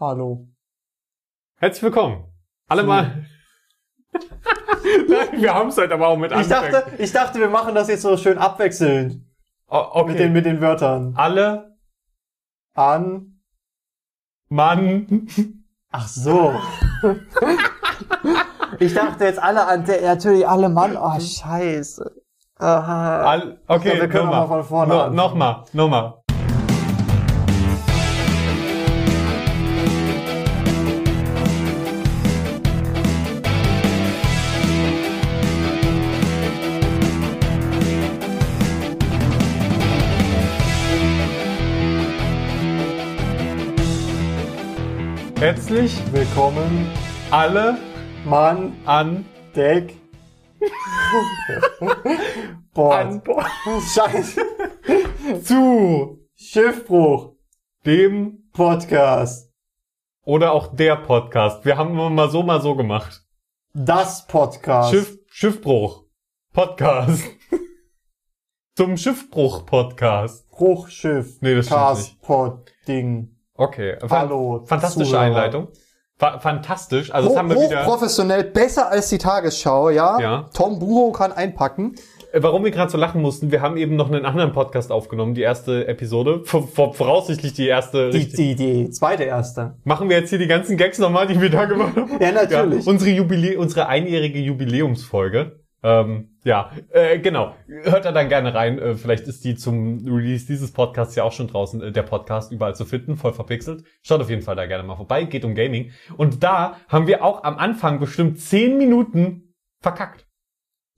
Hallo. Herzlich willkommen. Alle mal. Nein, wir haben es halt aber auch mit Ich dachte, ich dachte, wir machen das jetzt so schön abwechselnd Oh, okay. mit den mit den Wörtern. Alle An. Mann. Ach so. ich dachte jetzt alle an der natürlich alle Mann. Oh Scheiße. Aha. All, okay, Ja, wir können nochmal. noch mal von vorne No. Nochmal, nochmal. Herzlich Willkommen, alle Mann, an Deck. An Scheiße. zu Schiffbruch. dem Podcast. oder auch der Podcast. Wir haben immer mal so, mal so gemacht. Das Podcast. Schiff, Schiffbruch. Podcast. Zum Schiffbruch-Podcast. Bruchschiff. Nee, das stimmt nicht. Castpod Ding. Okay. Hallo. Fantastische Zuhörer. Einleitung. Fa fantastisch. Also das Hoch, haben wir wieder. hochprofessionell, besser als die Tagesschau, ja? Ja. Tom Buro kann einpacken. Äh, Warum wir gerade so lachen mussten, wir haben eben noch einen anderen Podcast aufgenommen, die erste Episode. V voraussichtlich die erste. Die, die, die zweite erste. Machen wir jetzt hier die ganzen Gags nochmal, die wir da gemacht haben? Ja, natürlich. Ja, unsere, Jubilä unsere einjährige Jubiläumsfolge. Ähm, ja, äh, genau. Hört da dann gerne rein. Äh, vielleicht ist die zum Release dieses Podcasts ja auch schon draußen, äh, der Podcast überall zu finden, voll verpixelt. Schaut auf jeden Fall da gerne mal vorbei. Geht um Gaming. Und da haben wir auch am Anfang bestimmt zehn Minuten verkackt.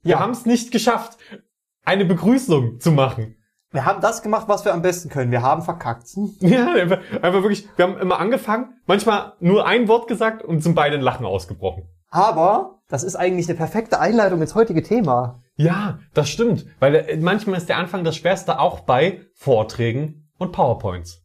Wir Ja. haben es nicht geschafft, eine Begrüßung zu machen. Wir haben das gemacht, was wir am besten können. Wir haben verkackt. Ja, einfach, einfach wirklich, wir haben immer angefangen, manchmal nur ein Wort gesagt und sind beide in Lachen ausgebrochen. Aber das ist eigentlich eine perfekte Einleitung ins heutige Thema. Ja, das stimmt, weil äh, manchmal ist der Anfang das Schwerste auch bei Vorträgen und PowerPoints.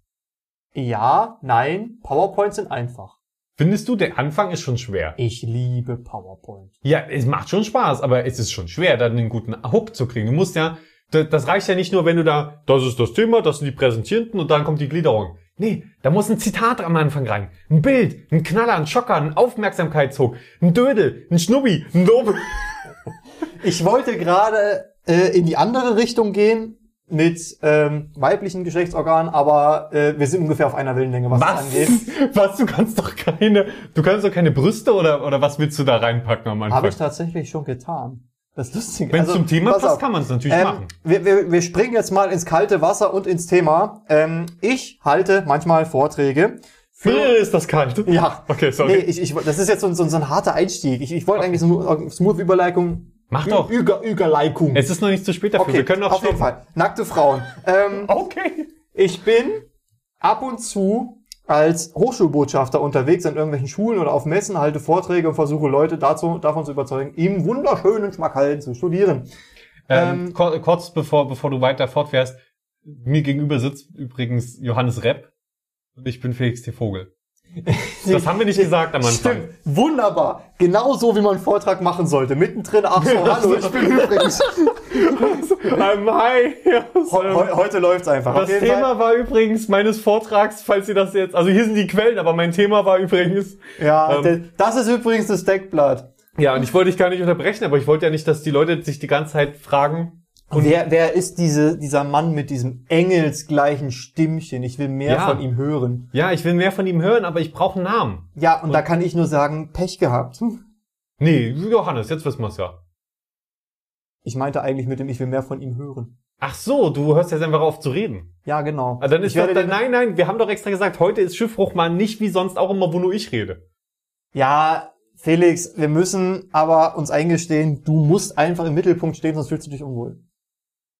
Ja, nein, PowerPoint sind einfach. Findest du, der Anfang ist schon schwer? Ich liebe PowerPoint. Ja, es macht schon Spaß, aber es ist schon schwer, dann einen guten Hook zu kriegen. Du musst ja, da- das reicht ja nicht nur, wenn du da, das ist das Thema, das sind die Präsentierenden und dann kommt die Gliederung. Nee, da muss ein Zitat am Anfang rein. Ein Bild, ein Knaller, ein Schocker, ein Aufmerksamkeitshook, ein Dödel, ein Schnubbi, ein Lob. Ich wollte gerade äh, in die andere Richtung gehen mit ähm, weiblichen Geschlechtsorganen, aber äh, wir sind ungefähr auf einer Wellenlänge, was, das Was? angeht. Was? Du kannst doch keine, du kannst doch keine Brüste oder, oder was willst du da reinpacken am Anfang? Habe ich tatsächlich schon getan. Das ist lustig. Wenn es Also, zum Thema pass passt, auf. kann man es natürlich Ähm, machen. wir, wir, wir springen jetzt mal ins kalte Wasser und ins Thema. Ähm, ich halte manchmal Vorträge für... Äh, ist das kalt? Ja. Okay, sorry. Nee, ich, ich, das ist jetzt so, ein- so, ein- so ein harter Einstieg. Ich, ich wollte eigentlich so eine smooth Überleitung. Mach doch. Üger, Überleitung. Es ist noch nicht zu spät dafür. Wir können auch auf jeden Fall. Nackte Frauen. Ähm, Okay. ich bin ab und zu als Hochschulbotschafter unterwegs an irgendwelchen Schulen oder auf Messen, halte Vorträge und versuche Leute dazu, davon zu überzeugen, im wunderschönen Schmackhallen zu studieren. Ähm, Ähm, kur- kurz bevor, bevor du weiter fortfährst, mir gegenüber sitzt übrigens Johannes Repp und ich bin Felix T. Vogel. Das haben wir nicht gesagt am Anfang. Stimmt, wunderbar. Genau so, wie man einen Vortrag machen sollte. Mittendrin, ach so, hallo, ich bin übrigens. Ähm, hi. Ja, Heu- heu- heute läuft's einfach. das Thema Fall. war übrigens meines Vortrags, falls ihr das jetzt, also hier sind die Quellen, aber mein Thema war übrigens, Ja, ähm, das ist übrigens das Deckblatt. ja, und ich wollte dich gar nicht unterbrechen, aber ich wollte ja nicht, dass die Leute sich die ganze Zeit fragen, Und wer, wer ist diese, dieser Mann mit diesem engelsgleichen Stimmchen? Ich will mehr Ja. von ihm hören. ja, ich will mehr von ihm hören, aber ich brauche einen Namen. Ja, und, da kann ich nur sagen, Pech gehabt. Hm. Nee, Johannes, jetzt wissen wir's ja. Ich meinte eigentlich mit dem, ich will mehr von ihm hören. Ach so, du hörst jetzt einfach auf zu reden. Ja, genau. Also dann ist doch, den- nein, nein, wir haben doch extra gesagt, heute ist Schiffbruch mal nicht wie sonst auch immer, wo nur ich rede. Ja, Felix, wir müssen aber uns eingestehen, du musst einfach im Mittelpunkt stehen, sonst fühlst du dich unwohl.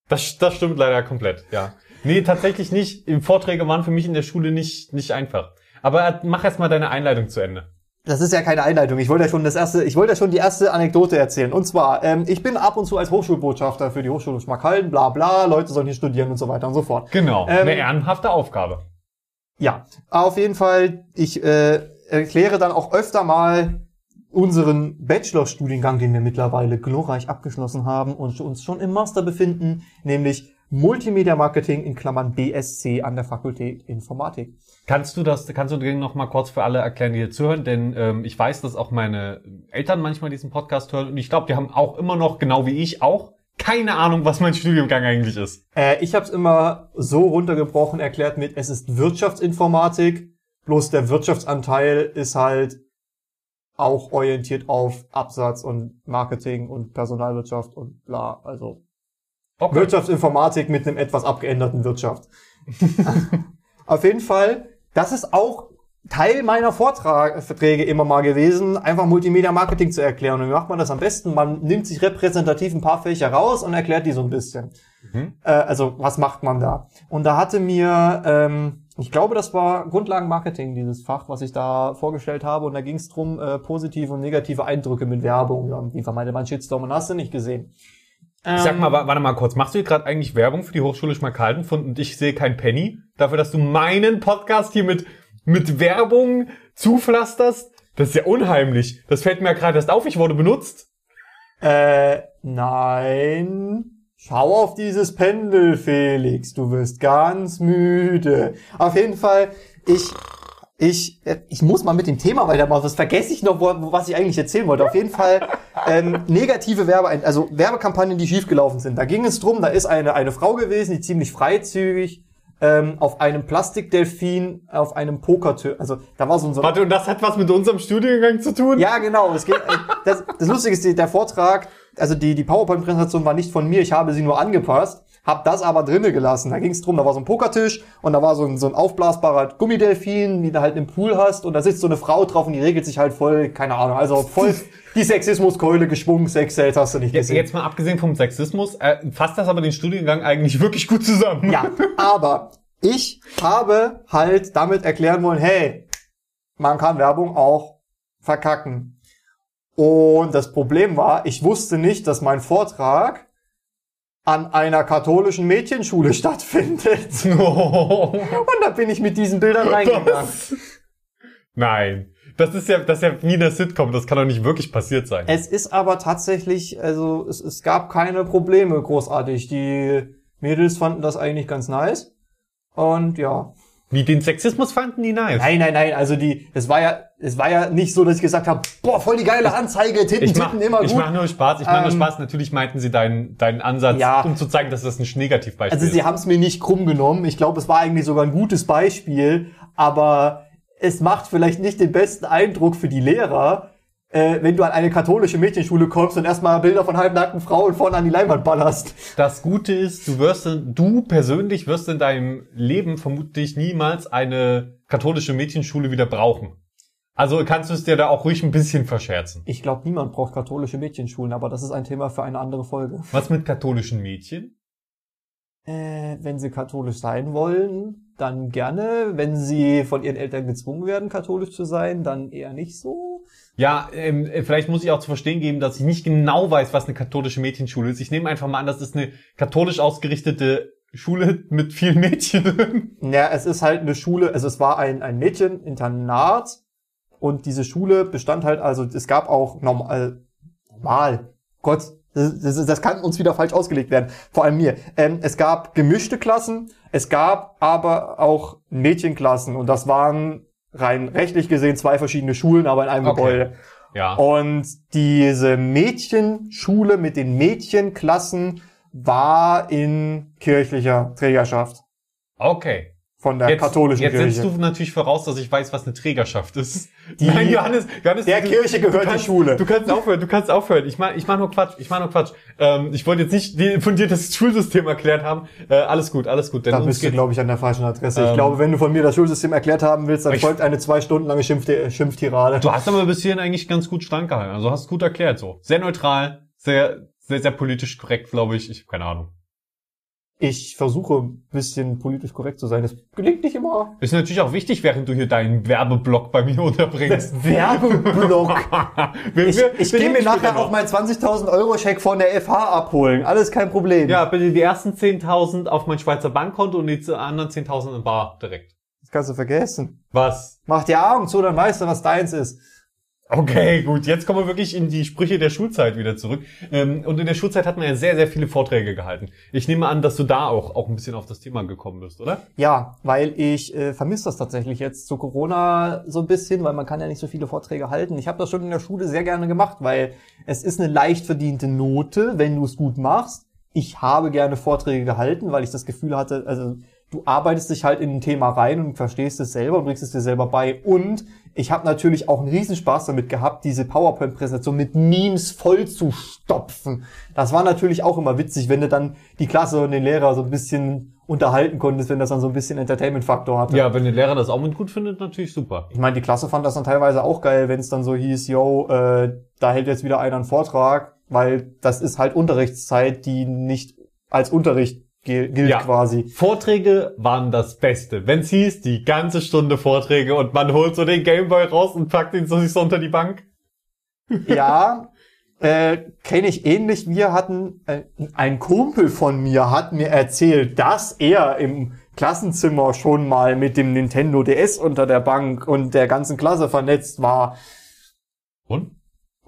Das, das stimmt leider komplett, ja. Nee, tatsächlich nicht. Vorträge waren für mich in der Schule nicht, nicht einfach. Aber äh, mach erst mal deine Einleitung zu Ende. Das ist ja keine Einleitung. Ich wollte ja schon das erste, ich wollte ja schon die erste Anekdote erzählen. Und zwar, ähm, ich bin ab und zu als Hochschulbotschafter für die Hochschule Schmackhallen, bla bla, Leute sollen hier studieren und so weiter und so fort. Genau, Ähm, eine ehrenhafte Aufgabe. Ja, auf jeden Fall, ich äh, erkläre dann auch öfter mal unseren Bachelorstudiengang, den wir mittlerweile glorreich abgeschlossen haben und uns schon im Master befinden, nämlich Multimedia Marketing in Klammern BSC an der Fakultät Informatik. Kannst du das, kannst du noch mal kurz für alle erklären, die hier zuhören? Denn ähm, ich weiß, dass auch meine Eltern manchmal diesen Podcast hören und ich glaube, die haben auch immer noch, genau wie ich auch, keine Ahnung, was mein Studiengang eigentlich ist. Äh, ich habe es immer so runtergebrochen erklärt mit, es ist Wirtschaftsinformatik, bloß der Wirtschaftsanteil ist halt auch orientiert auf Absatz und Marketing und Personalwirtschaft und bla. Also Okay. Wirtschaftsinformatik mit einem etwas abgeänderten Wirtschaft. Auf jeden Fall, das ist auch Teil meiner Vorträge immer mal gewesen, einfach Multimedia Marketing zu erklären. Und wie macht man das am besten? Man nimmt sich repräsentativ ein paar Fächer raus und erklärt die so ein bisschen. Mhm. Äh, also, was macht man da? Und da hatte mir, ähm, ich glaube, das war Grundlagenmarketing, dieses Fach, was ich da vorgestellt habe. Und da ging es drum, äh, positive und negative Eindrücke mit Werbung. Ja, wie vermeidet man Shitstorm? Und hast du nicht gesehen. Ich sag Ähm, mal, wa- warte mal kurz, machst du hier gerade eigentlich Werbung für die Hochschule Schmalkalden und ich sehe kein Penny dafür, dass du meinen Podcast hier mit, mit Werbung zupflasterst? Das ist ja unheimlich. Das fällt mir ja gerade erst auf, ich wurde benutzt. Äh, nein. Schau auf dieses Pendel, Felix. Du wirst ganz müde. Auf jeden Fall, ich, ich, ich muss mal mit dem Thema weitermachen. Das vergesse ich noch, wo, was ich eigentlich erzählen wollte. Auf jeden Fall, ähm, negative Werbe, also Werbekampagnen, die schiefgelaufen sind. Da ging es drum, da ist eine, eine Frau gewesen, die ziemlich freizügig, ähm, auf einem Plastikdelfin, auf einem Pokertisch, also da war so ein, so Warte, und das hat was mit unserem Studiengang zu tun? ja, genau. Es geht, äh, das, das Lustige ist, der Vortrag, also die, die PowerPoint-Präsentation war nicht von mir, ich habe sie nur angepasst, habe das aber drinnen gelassen. Da ging es drum, da war so ein Pokertisch und da war so ein, so ein aufblasbarer Gummidelfin, wie du halt im Pool hast und da sitzt so eine Frau drauf und die regelt sich halt voll, keine Ahnung, also voll die Sexismuskeule geschwungen, Sex hast du nicht Jetzt, gesehen. jetzt mal abgesehen vom Sexismus, äh, fasst das aber den Studiengang eigentlich wirklich gut zusammen. Ja, aber ich habe halt damit erklären wollen, hey, man kann Werbung auch verkacken. Und das Problem war, ich wusste nicht, dass mein Vortrag an einer katholischen Mädchenschule stattfindet. Und da bin ich mit diesen Bildern reingegangen. Nein. Das ist ja, das ist ja wie in der Sitcom, das kann doch nicht wirklich passiert sein. Es ist aber tatsächlich, also es, es gab keine Probleme großartig. Die Mädels fanden das eigentlich ganz nice. Und ja, Wie den Sexismus fanden die nice. Nein, nein, nein, also die, es war ja, es war ja nicht so, dass ich gesagt habe, boah, voll die geile Anzeige, Titten, Ich mach, Titten, immer ich gut. mach nur Spaß, ich mach nur Ähm, Spaß. Natürlich meinten sie deinen, deinen Ansatz, Ja. um zu zeigen, dass das ein Negativbeispiel also sie ist. haben es mir nicht krumm genommen. Ich glaube, es war eigentlich sogar ein gutes Beispiel, aber es macht vielleicht nicht den besten Eindruck für die Lehrer, äh, wenn du an eine katholische Mädchenschule kommst und erstmal Bilder von halbnackten Frauen vorne an die Leinwand ballerst. Das Gute ist, du wirst, in, du persönlich wirst in deinem Leben vermutlich niemals eine katholische Mädchenschule wieder brauchen. Also kannst du es dir da auch ruhig ein bisschen verscherzen. Ich glaube, niemand braucht katholische Mädchenschulen, aber das ist ein Thema für eine andere Folge. Was mit katholischen Mädchen? Äh, wenn sie katholisch sein wollen, dann gerne. Wenn sie von ihren Eltern gezwungen werden, katholisch zu sein, dann eher nicht so. Ja, ähm, äh, vielleicht muss ich auch zu verstehen geben, dass ich nicht genau weiß, was eine katholische Mädchenschule ist. Ich nehme einfach mal an, das ist eine katholisch ausgerichtete Schule mit vielen Mädchen. Ja, es ist halt eine Schule, also es war ein, ein Mädcheninternat und diese Schule bestand halt, also es gab auch normal, normal, Gott, das, das, das kann uns wieder falsch ausgelegt werden, vor allem mir. Ähm, es gab gemischte Klassen, es gab aber auch Mädchenklassen und das waren rein rechtlich gesehen zwei verschiedene Schulen, aber in einem Okay. Gebäude. ja. Und diese Mädchenschule mit den Mädchenklassen war in kirchlicher Trägerschaft Okay. Von der Jetzt, katholischen jetzt Kirche. setzt du natürlich voraus, dass ich weiß, was eine Trägerschaft ist. Die- Nein, Johannes, Johannes, Der du, Kirche gehört du die kannst, Schule. Du kannst aufhören, du kannst aufhören. Ich mach, ich mach nur Quatsch, ich mach nur Quatsch. Ähm, ich wollte jetzt nicht die, von dir das Schulsystem erklärt haben. Äh, alles gut, alles gut. Denn Da bist du, glaube ich, an der falschen Adresse. ich Ähm, glaube, wenn du von mir das Schulsystem erklärt haben willst, dann Ich- folgt eine zwei Stunden lange Schimpf Schimpftirade. Du hast aber bis hierhin eigentlich ganz gut standgehalten. Also hast gut erklärt so. Sehr neutral, sehr, sehr, sehr politisch korrekt, glaube ich. Ich habe keine Ahnung. Ich versuche ein bisschen politisch korrekt zu sein. Das gelingt nicht immer. Ist natürlich auch wichtig, während du hier deinen Werbeblock bei mir unterbringst. Werbeblock. Ich, wir- ich gehe mir nachher noch. auch meinen 20.000 Euro Scheck von der FH abholen. Alles kein Problem. Ja, bitte die ersten 10.000 auf mein Schweizer Bankkonto und die anderen 10.000 in Bar direkt. Das kannst du vergessen. Was? Mach die Augen zu, dann weißt du, was deins ist. Okay, gut. Jetzt kommen wir wirklich in die Sprüche der Schulzeit wieder zurück. Ähm, und in der Schulzeit hat man ja sehr, sehr viele Vorträge gehalten. Ich nehme an, dass du da auch, auch ein bisschen auf das Thema gekommen bist, oder? Ja, weil ich äh, vermisse das tatsächlich jetzt zu Corona so ein bisschen, weil man kann ja nicht so viele Vorträge halten. Ich habe das schon in der Schule sehr gerne gemacht, weil es ist eine leicht verdiente Note, wenn du es gut machst. Ich habe gerne Vorträge gehalten, weil ich das Gefühl hatte, also du arbeitest dich halt in ein Thema rein und verstehst es selber und bringst es dir selber bei. Und ich habe natürlich auch einen Riesenspaß damit gehabt, diese PowerPoint-Präsentation mit Memes voll zu stopfen. Das war natürlich auch immer witzig, wenn du dann die Klasse und den Lehrer so ein bisschen unterhalten konntest, wenn das dann so ein bisschen Entertainment-Faktor hatte. Ja, wenn der Lehrer das auch mit gut findet, natürlich super. Ich meine, die Klasse fand das dann teilweise auch geil, wenn es dann so hieß, yo, äh, da hält jetzt wieder einer einen Vortrag, weil das ist halt Unterrichtszeit, die nicht als Unterricht gilt Ja. quasi. Vorträge waren das Beste. Wenn's hieß, die ganze Stunde Vorträge und man holt so den Gameboy raus und packt ihn so sich so unter die Bank. Ja, äh, kenne ich ähnlich. Wir hatten, äh, ein Kumpel von mir hat mir erzählt, dass er im Klassenzimmer schon mal mit dem Nintendo DS unter der Bank und der ganzen Klasse vernetzt war. Und?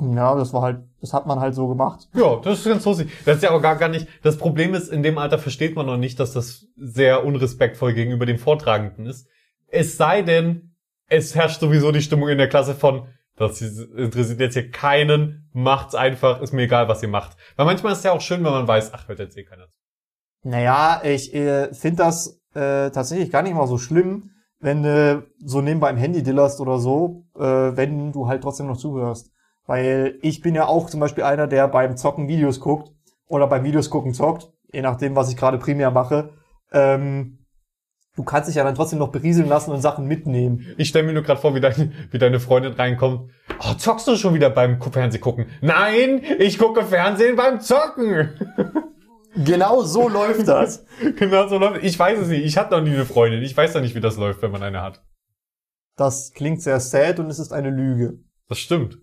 Ja, das war halt, das hat man halt so gemacht. Ja, das ist ganz lustig. Das ist ja auch gar, gar nicht. Das Problem ist, in dem Alter versteht man noch nicht, dass das sehr unrespektvoll gegenüber dem Vortragenden ist. Es sei denn, es herrscht sowieso die Stimmung in der Klasse von, das interessiert jetzt hier keinen, macht's einfach, ist mir egal, was ihr macht. Weil manchmal ist es ja auch schön, wenn man weiß, ach, hört jetzt eh keiner zu. Naja, ich äh, finde das äh, tatsächlich gar nicht mal so schlimm, wenn du so nebenbei im Handy dillerst oder so, äh, wenn du halt trotzdem noch zuhörst. Weil ich bin ja auch zum Beispiel einer, der beim Zocken Videos guckt oder beim Videos gucken zockt, je nachdem, was ich gerade primär mache. Ähm, du kannst dich ja dann trotzdem noch berieseln lassen und Sachen mitnehmen. Ich stelle mir nur gerade vor, wie deine, wie deine Freundin reinkommt. Oh, zockst du schon wieder beim Fernseh gucken? Nein, ich gucke Fernsehen beim Zocken. Genau so läuft das. genau so läuft. Ich weiß es nicht. Ich hatte noch nie eine Freundin. Ich weiß doch nicht, wie das läuft, wenn man eine hat. Das klingt sehr sad und es ist eine Lüge. Das stimmt.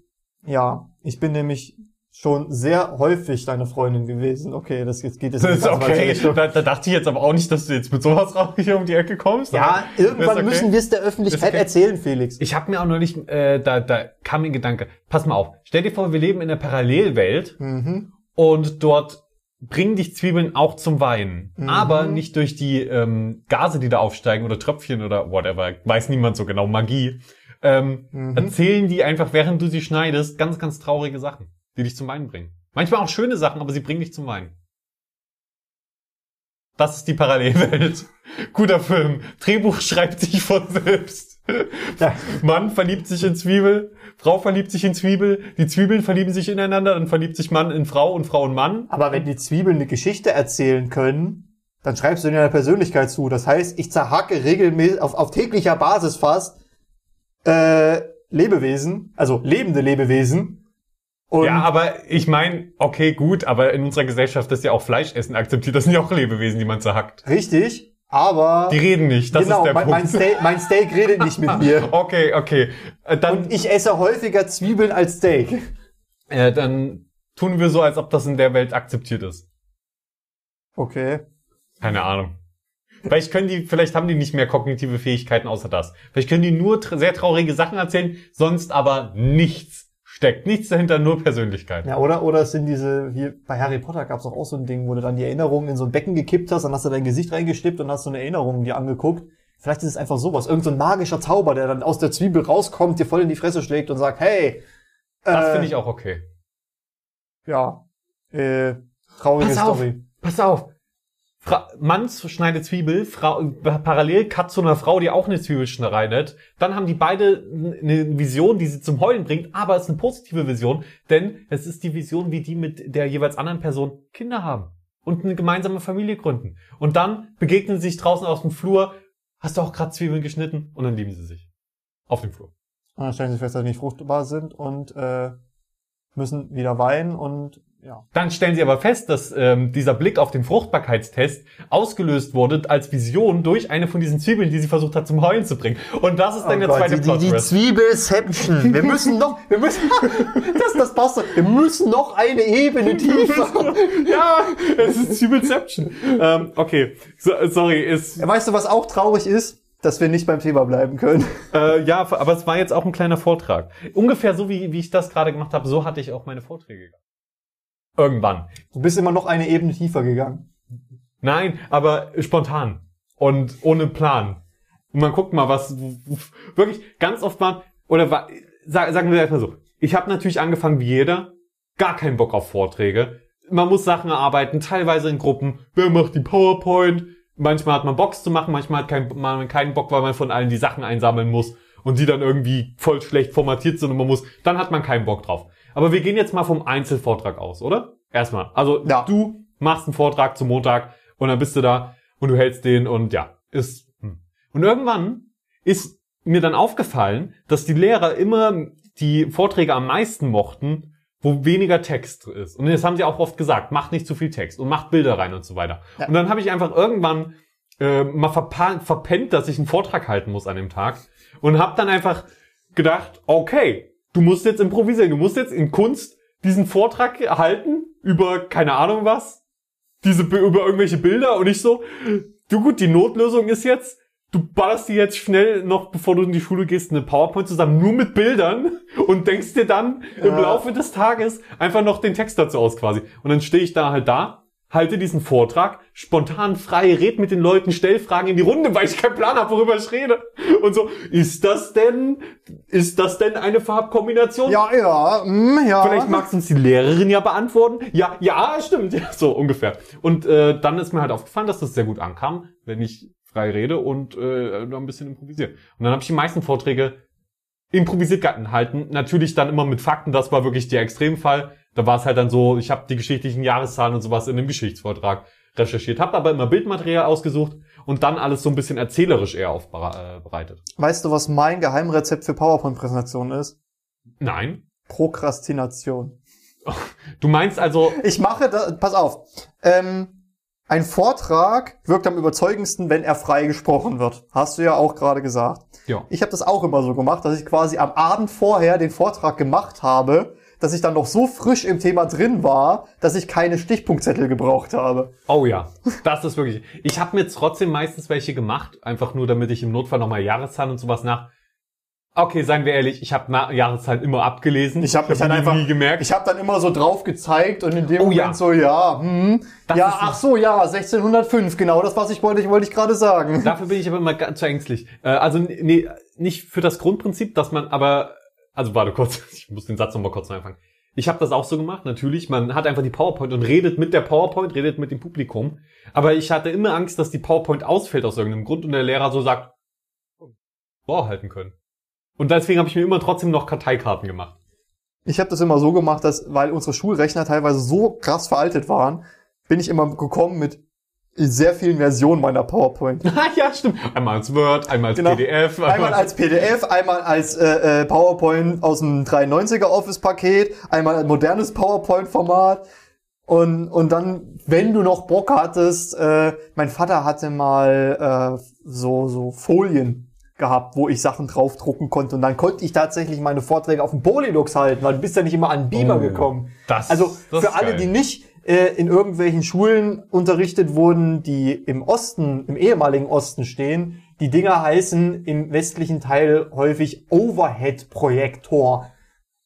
Ja, ich bin nämlich schon sehr häufig deine Freundin gewesen. Okay, das jetzt geht jetzt Das ist okay. Da, da dachte ich jetzt aber auch nicht, dass du jetzt mit sowas hier um die Ecke kommst. Ja, irgendwann okay. müssen wir es der Öffentlichkeit okay. erzählen, Felix. Ich habe mir auch noch nicht, äh, da, da kam mir ein Gedanke. Pass mal auf. Stell dir vor, wir leben in einer Parallelwelt Mhm. und dort bringen dich Zwiebeln auch zum Weinen. Mhm. Aber nicht durch die ähm, Gase, die da aufsteigen oder Tröpfchen oder whatever. Weiß niemand so genau. Magie. Ähm, Mhm. Erzählen die einfach, während du sie schneidest, ganz, ganz traurige Sachen, die dich zum Weinen bringen. Manchmal auch schöne Sachen, aber sie bringen dich zum Weinen. Das ist die Parallelwelt. Guter Film. Drehbuch schreibt sich von selbst. Ja. Mann verliebt sich in Zwiebel, Frau verliebt sich in Zwiebel, die Zwiebeln verlieben sich ineinander, dann verliebt sich Mann in Frau und Frau in Mann. Aber wenn die Zwiebeln eine Geschichte erzählen können, dann schreibst du in deiner Persönlichkeit zu. Das heißt, ich zerhacke regelmäßig auf, auf täglicher Basis fast äh, Lebewesen, also lebende Lebewesen. Und ja, aber ich meine, okay, gut, aber in unserer Gesellschaft ist ja auch Fleischessen akzeptiert. Das sind ja auch Lebewesen, die man zerhackt. richtig, aber Die reden nicht, das genau, ist der mein, mein, Punkt. Steak, mein Steak redet nicht mit mir. Okay, okay. Äh, Dann, Und ich esse häufiger Zwiebeln als Steak. äh, dann tun wir so, als ob das in der Welt akzeptiert ist. Okay. Keine Ahnung. Vielleicht können die, vielleicht haben die nicht mehr kognitive Fähigkeiten außer das. Vielleicht können die nur tr sehr traurige Sachen erzählen, sonst aber nichts steckt. Nichts dahinter, nur Persönlichkeit. Ja, oder, oder es sind diese, hier bei Harry Potter gab es auch, auch so ein Ding, wo du dann die Erinnerungen in so ein Becken gekippt hast, dann hast du dein Gesicht reingestippt und hast so eine Erinnerung dir angeguckt. Vielleicht ist es einfach sowas, irgend so ein magischer Zauber, der dann aus der Zwiebel rauskommt, dir voll in die Fresse schlägt und sagt, hey, Das äh, finde ich auch okay. ja, äh, traurige Pass auf. Story. Pass auf. Fra Mann schneidet Zwiebel, Frau, parallel Cut zu einer Frau, die auch eine Zwiebel schneidet. Dann haben die beide eine Vision, die sie zum Heulen bringt, aber es ist eine positive Vision, denn es ist die Vision, wie die mit der jeweils anderen Person Kinder haben und eine gemeinsame Familie gründen. Und dann begegnen sie sich draußen auf dem Flur, hast du auch gerade Zwiebeln geschnitten und dann lieben sie sich. Auf dem Flur. Und dann stellen sie fest, dass sie nicht fruchtbar sind und äh, müssen wieder weinen und ja. Dann stellen sie aber fest, dass ähm, dieser Blick auf den Fruchtbarkeitstest ausgelöst wurde als Vision durch eine von diesen Zwiebeln, die sie versucht hat zum Heulen zu bringen. Und das ist dann der zweite Oh die, die, die. Zwiebelception. Wir müssen noch, wir müssen, das, das passt doch. Wir müssen noch eine Ebene tiefer. Ja, es ist Zwiebelception. ähm, okay, so, sorry, ist... Weißt du, was auch traurig ist? dass wir nicht beim Thema bleiben können. Äh, ja, aber es war jetzt auch ein kleiner Vortrag. Ungefähr so, wie, wie ich das gerade gemacht habe, so hatte ich auch meine Vorträge. Irgendwann. Du bist immer noch eine Ebene tiefer gegangen. Nein, aber spontan. Und ohne Plan. Und man guckt mal, was wirklich ganz oft mal, oder sagen wir erstmal so, ich habe natürlich angefangen wie jeder, gar keinen Bock auf Vorträge. Man muss Sachen erarbeiten, teilweise in Gruppen. Wer macht die PowerPoint? Manchmal hat man Box zu machen, manchmal hat kein, man keinen Bock, weil man von allen die Sachen einsammeln muss und die dann irgendwie voll schlecht formatiert sind und man muss, dann hat man keinen Bock drauf. Aber wir gehen jetzt mal vom Einzelvortrag aus, oder? Erstmal. Also Ja. du machst einen Vortrag zum Montag und dann bist du da und du hältst den und ja, ist. hm. Und irgendwann ist mir dann aufgefallen, dass die Lehrer immer die Vorträge am meisten mochten, wo weniger Text ist. Und das haben sie auch oft gesagt, macht nicht zu viel Text und macht Bilder rein und so weiter. Ja. Und dann habe ich einfach irgendwann äh, mal verpennt, dass ich einen Vortrag halten muss an dem Tag und habe dann einfach gedacht, okay, du musst jetzt improvisieren, du musst jetzt in Kunst diesen Vortrag halten über keine Ahnung was, diese über irgendwelche Bilder und ich so, du gut, die Notlösung ist jetzt, du ballerst dir jetzt schnell noch, bevor du in die Schule gehst, eine PowerPoint zusammen, nur mit Bildern und denkst dir dann im Ja. Laufe des Tages einfach noch den Text dazu aus quasi. Und dann stehe ich da halt da, halte diesen Vortrag, spontan frei, red mit den Leuten, stell Fragen in die Runde, weil ich keinen Plan habe, worüber ich rede. Und so, ist das denn, ist das denn eine Farbkombination? Ja, ja, mm, ja. Vielleicht mag uns die Lehrerin ja beantworten. Ja, ja, stimmt. Ja, so ungefähr. Und äh, dann ist mir halt aufgefallen, dass das sehr gut ankam, wenn ich frei rede und äh, noch ein bisschen improvisiere. Und dann habe ich die meisten Vorträge improvisiert gehalten. Natürlich dann immer mit Fakten. Das war wirklich der Extremfall. Da war es halt dann so, ich habe die geschichtlichen Jahreszahlen und sowas in dem Geschichtsvortrag recherchiert, habe aber immer Bildmaterial ausgesucht und dann alles so ein bisschen erzählerisch eher aufbereitet. Weißt du, was mein Geheimrezept für PowerPoint-Präsentationen ist? Nein. Prokrastination. Du meinst also, Ich mache da, pass auf. Ähm, ein Vortrag wirkt am überzeugendsten, wenn er frei gesprochen wird. Hast du ja auch gerade gesagt. ja. Ich habe das auch immer so gemacht, dass ich quasi am Abend vorher den Vortrag gemacht habe, dass ich dann noch so frisch im Thema drin war, dass ich keine Stichpunktzettel gebraucht habe. Oh ja, das ist wirklich. Ich habe mir trotzdem meistens welche gemacht, einfach nur damit ich im Notfall nochmal Jahreszahlen und sowas nach. Okay, seien wir ehrlich, ich habe Jahreszahlen immer abgelesen. Ich habe mich hab dann einfach, nie gemerkt. ich habe dann immer so drauf gezeigt und in dem Oh Moment ja. so, ja, hm, Das ja, ach so, ja, 1605, genau das, was ich wollte, ich wollte ich gerade sagen. Dafür bin ich aber immer ganz zu ängstlich. Äh, also nee, nicht für das Grundprinzip, dass man aber, also warte kurz, ich muss den Satz nochmal kurz neu anfangen. Ich habe das auch so gemacht, natürlich. Man hat einfach die PowerPoint und redet mit der PowerPoint, redet mit dem Publikum. Aber ich hatte immer Angst, dass die PowerPoint ausfällt aus irgendeinem Grund und der Lehrer so sagt, vorhalten können. Und deswegen habe ich mir immer trotzdem noch Karteikarten gemacht. Ich habe das immer so gemacht, dass, weil unsere Schulrechner teilweise so krass veraltet waren, bin ich immer gekommen mit sehr vielen Versionen meiner PowerPoint. ja, stimmt. Einmal als Word, einmal als Genau. PDF. Einmal als PDF, einmal als äh, äh, PowerPoint aus dem 93er Office-Paket, einmal ein modernes PowerPoint-Format. Und, und dann, wenn du noch Bock hattest, äh, mein Vater hatte mal äh, so, so Folien gehabt, wo ich Sachen draufdrucken konnte. Und dann konnte ich tatsächlich meine Vorträge auf dem Polylux halten, weil du bist ja nicht immer an den Beamer Oh, gekommen. das- also das für ist alle, geil. die nicht äh, in irgendwelchen Schulen unterrichtet wurden, die im Osten, im ehemaligen Osten stehen, die Dinger heißen im westlichen Teil häufig Overhead-Projektor.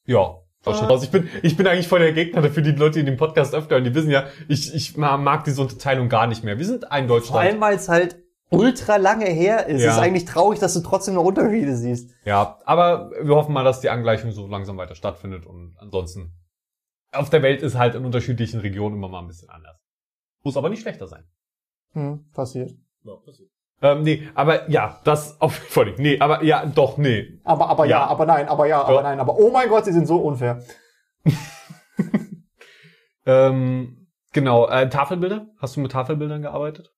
Ja. Das schon raus. Ich bin, ich bin eigentlich voll der Gegner dafür, die Leute, die den Podcast öfter und die wissen ja, ich, ich mag diese Unterteilung gar nicht mehr. Wir sind ein Vor Deutschland. allem, weil es halt ultra lange her ist. Ja. Es ist eigentlich traurig, dass du trotzdem noch Unterschiede siehst. Ja, aber wir hoffen mal, dass die Angleichung so langsam weiter stattfindet und ansonsten auf der Welt ist halt in unterschiedlichen Regionen immer mal ein bisschen anders. Muss aber nicht schlechter sein. Hm, passiert. Ähm, nee, aber ja, das auf voll nicht. Nee, aber ja, doch, nee. Aber, aber ja. Ja. aber nein, aber ja, aber Ja. nein, aber oh mein Gott, sie sind so unfair. Ähm, genau, äh, Tafelbilder? Hast du mit Tafelbildern gearbeitet?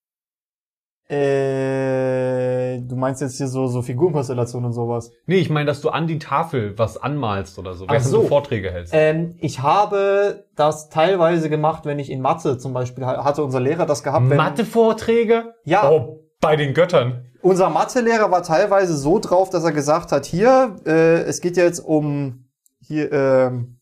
Äh, du meinst jetzt hier so, so Figurenkonstellationen und sowas. Nee, ich meine, dass du an die Tafel was anmalst oder so, Ach während so. du Vorträge hältst. Ähm, ich habe das teilweise gemacht, wenn ich in Mathe zum Beispiel ha- hatte unser Lehrer das gehabt. Mathevorträge? Ja. Oh, bei den Göttern. Unser Mathelehrer war teilweise so drauf, dass er gesagt hat, hier, äh, es geht jetzt um hier, ähm,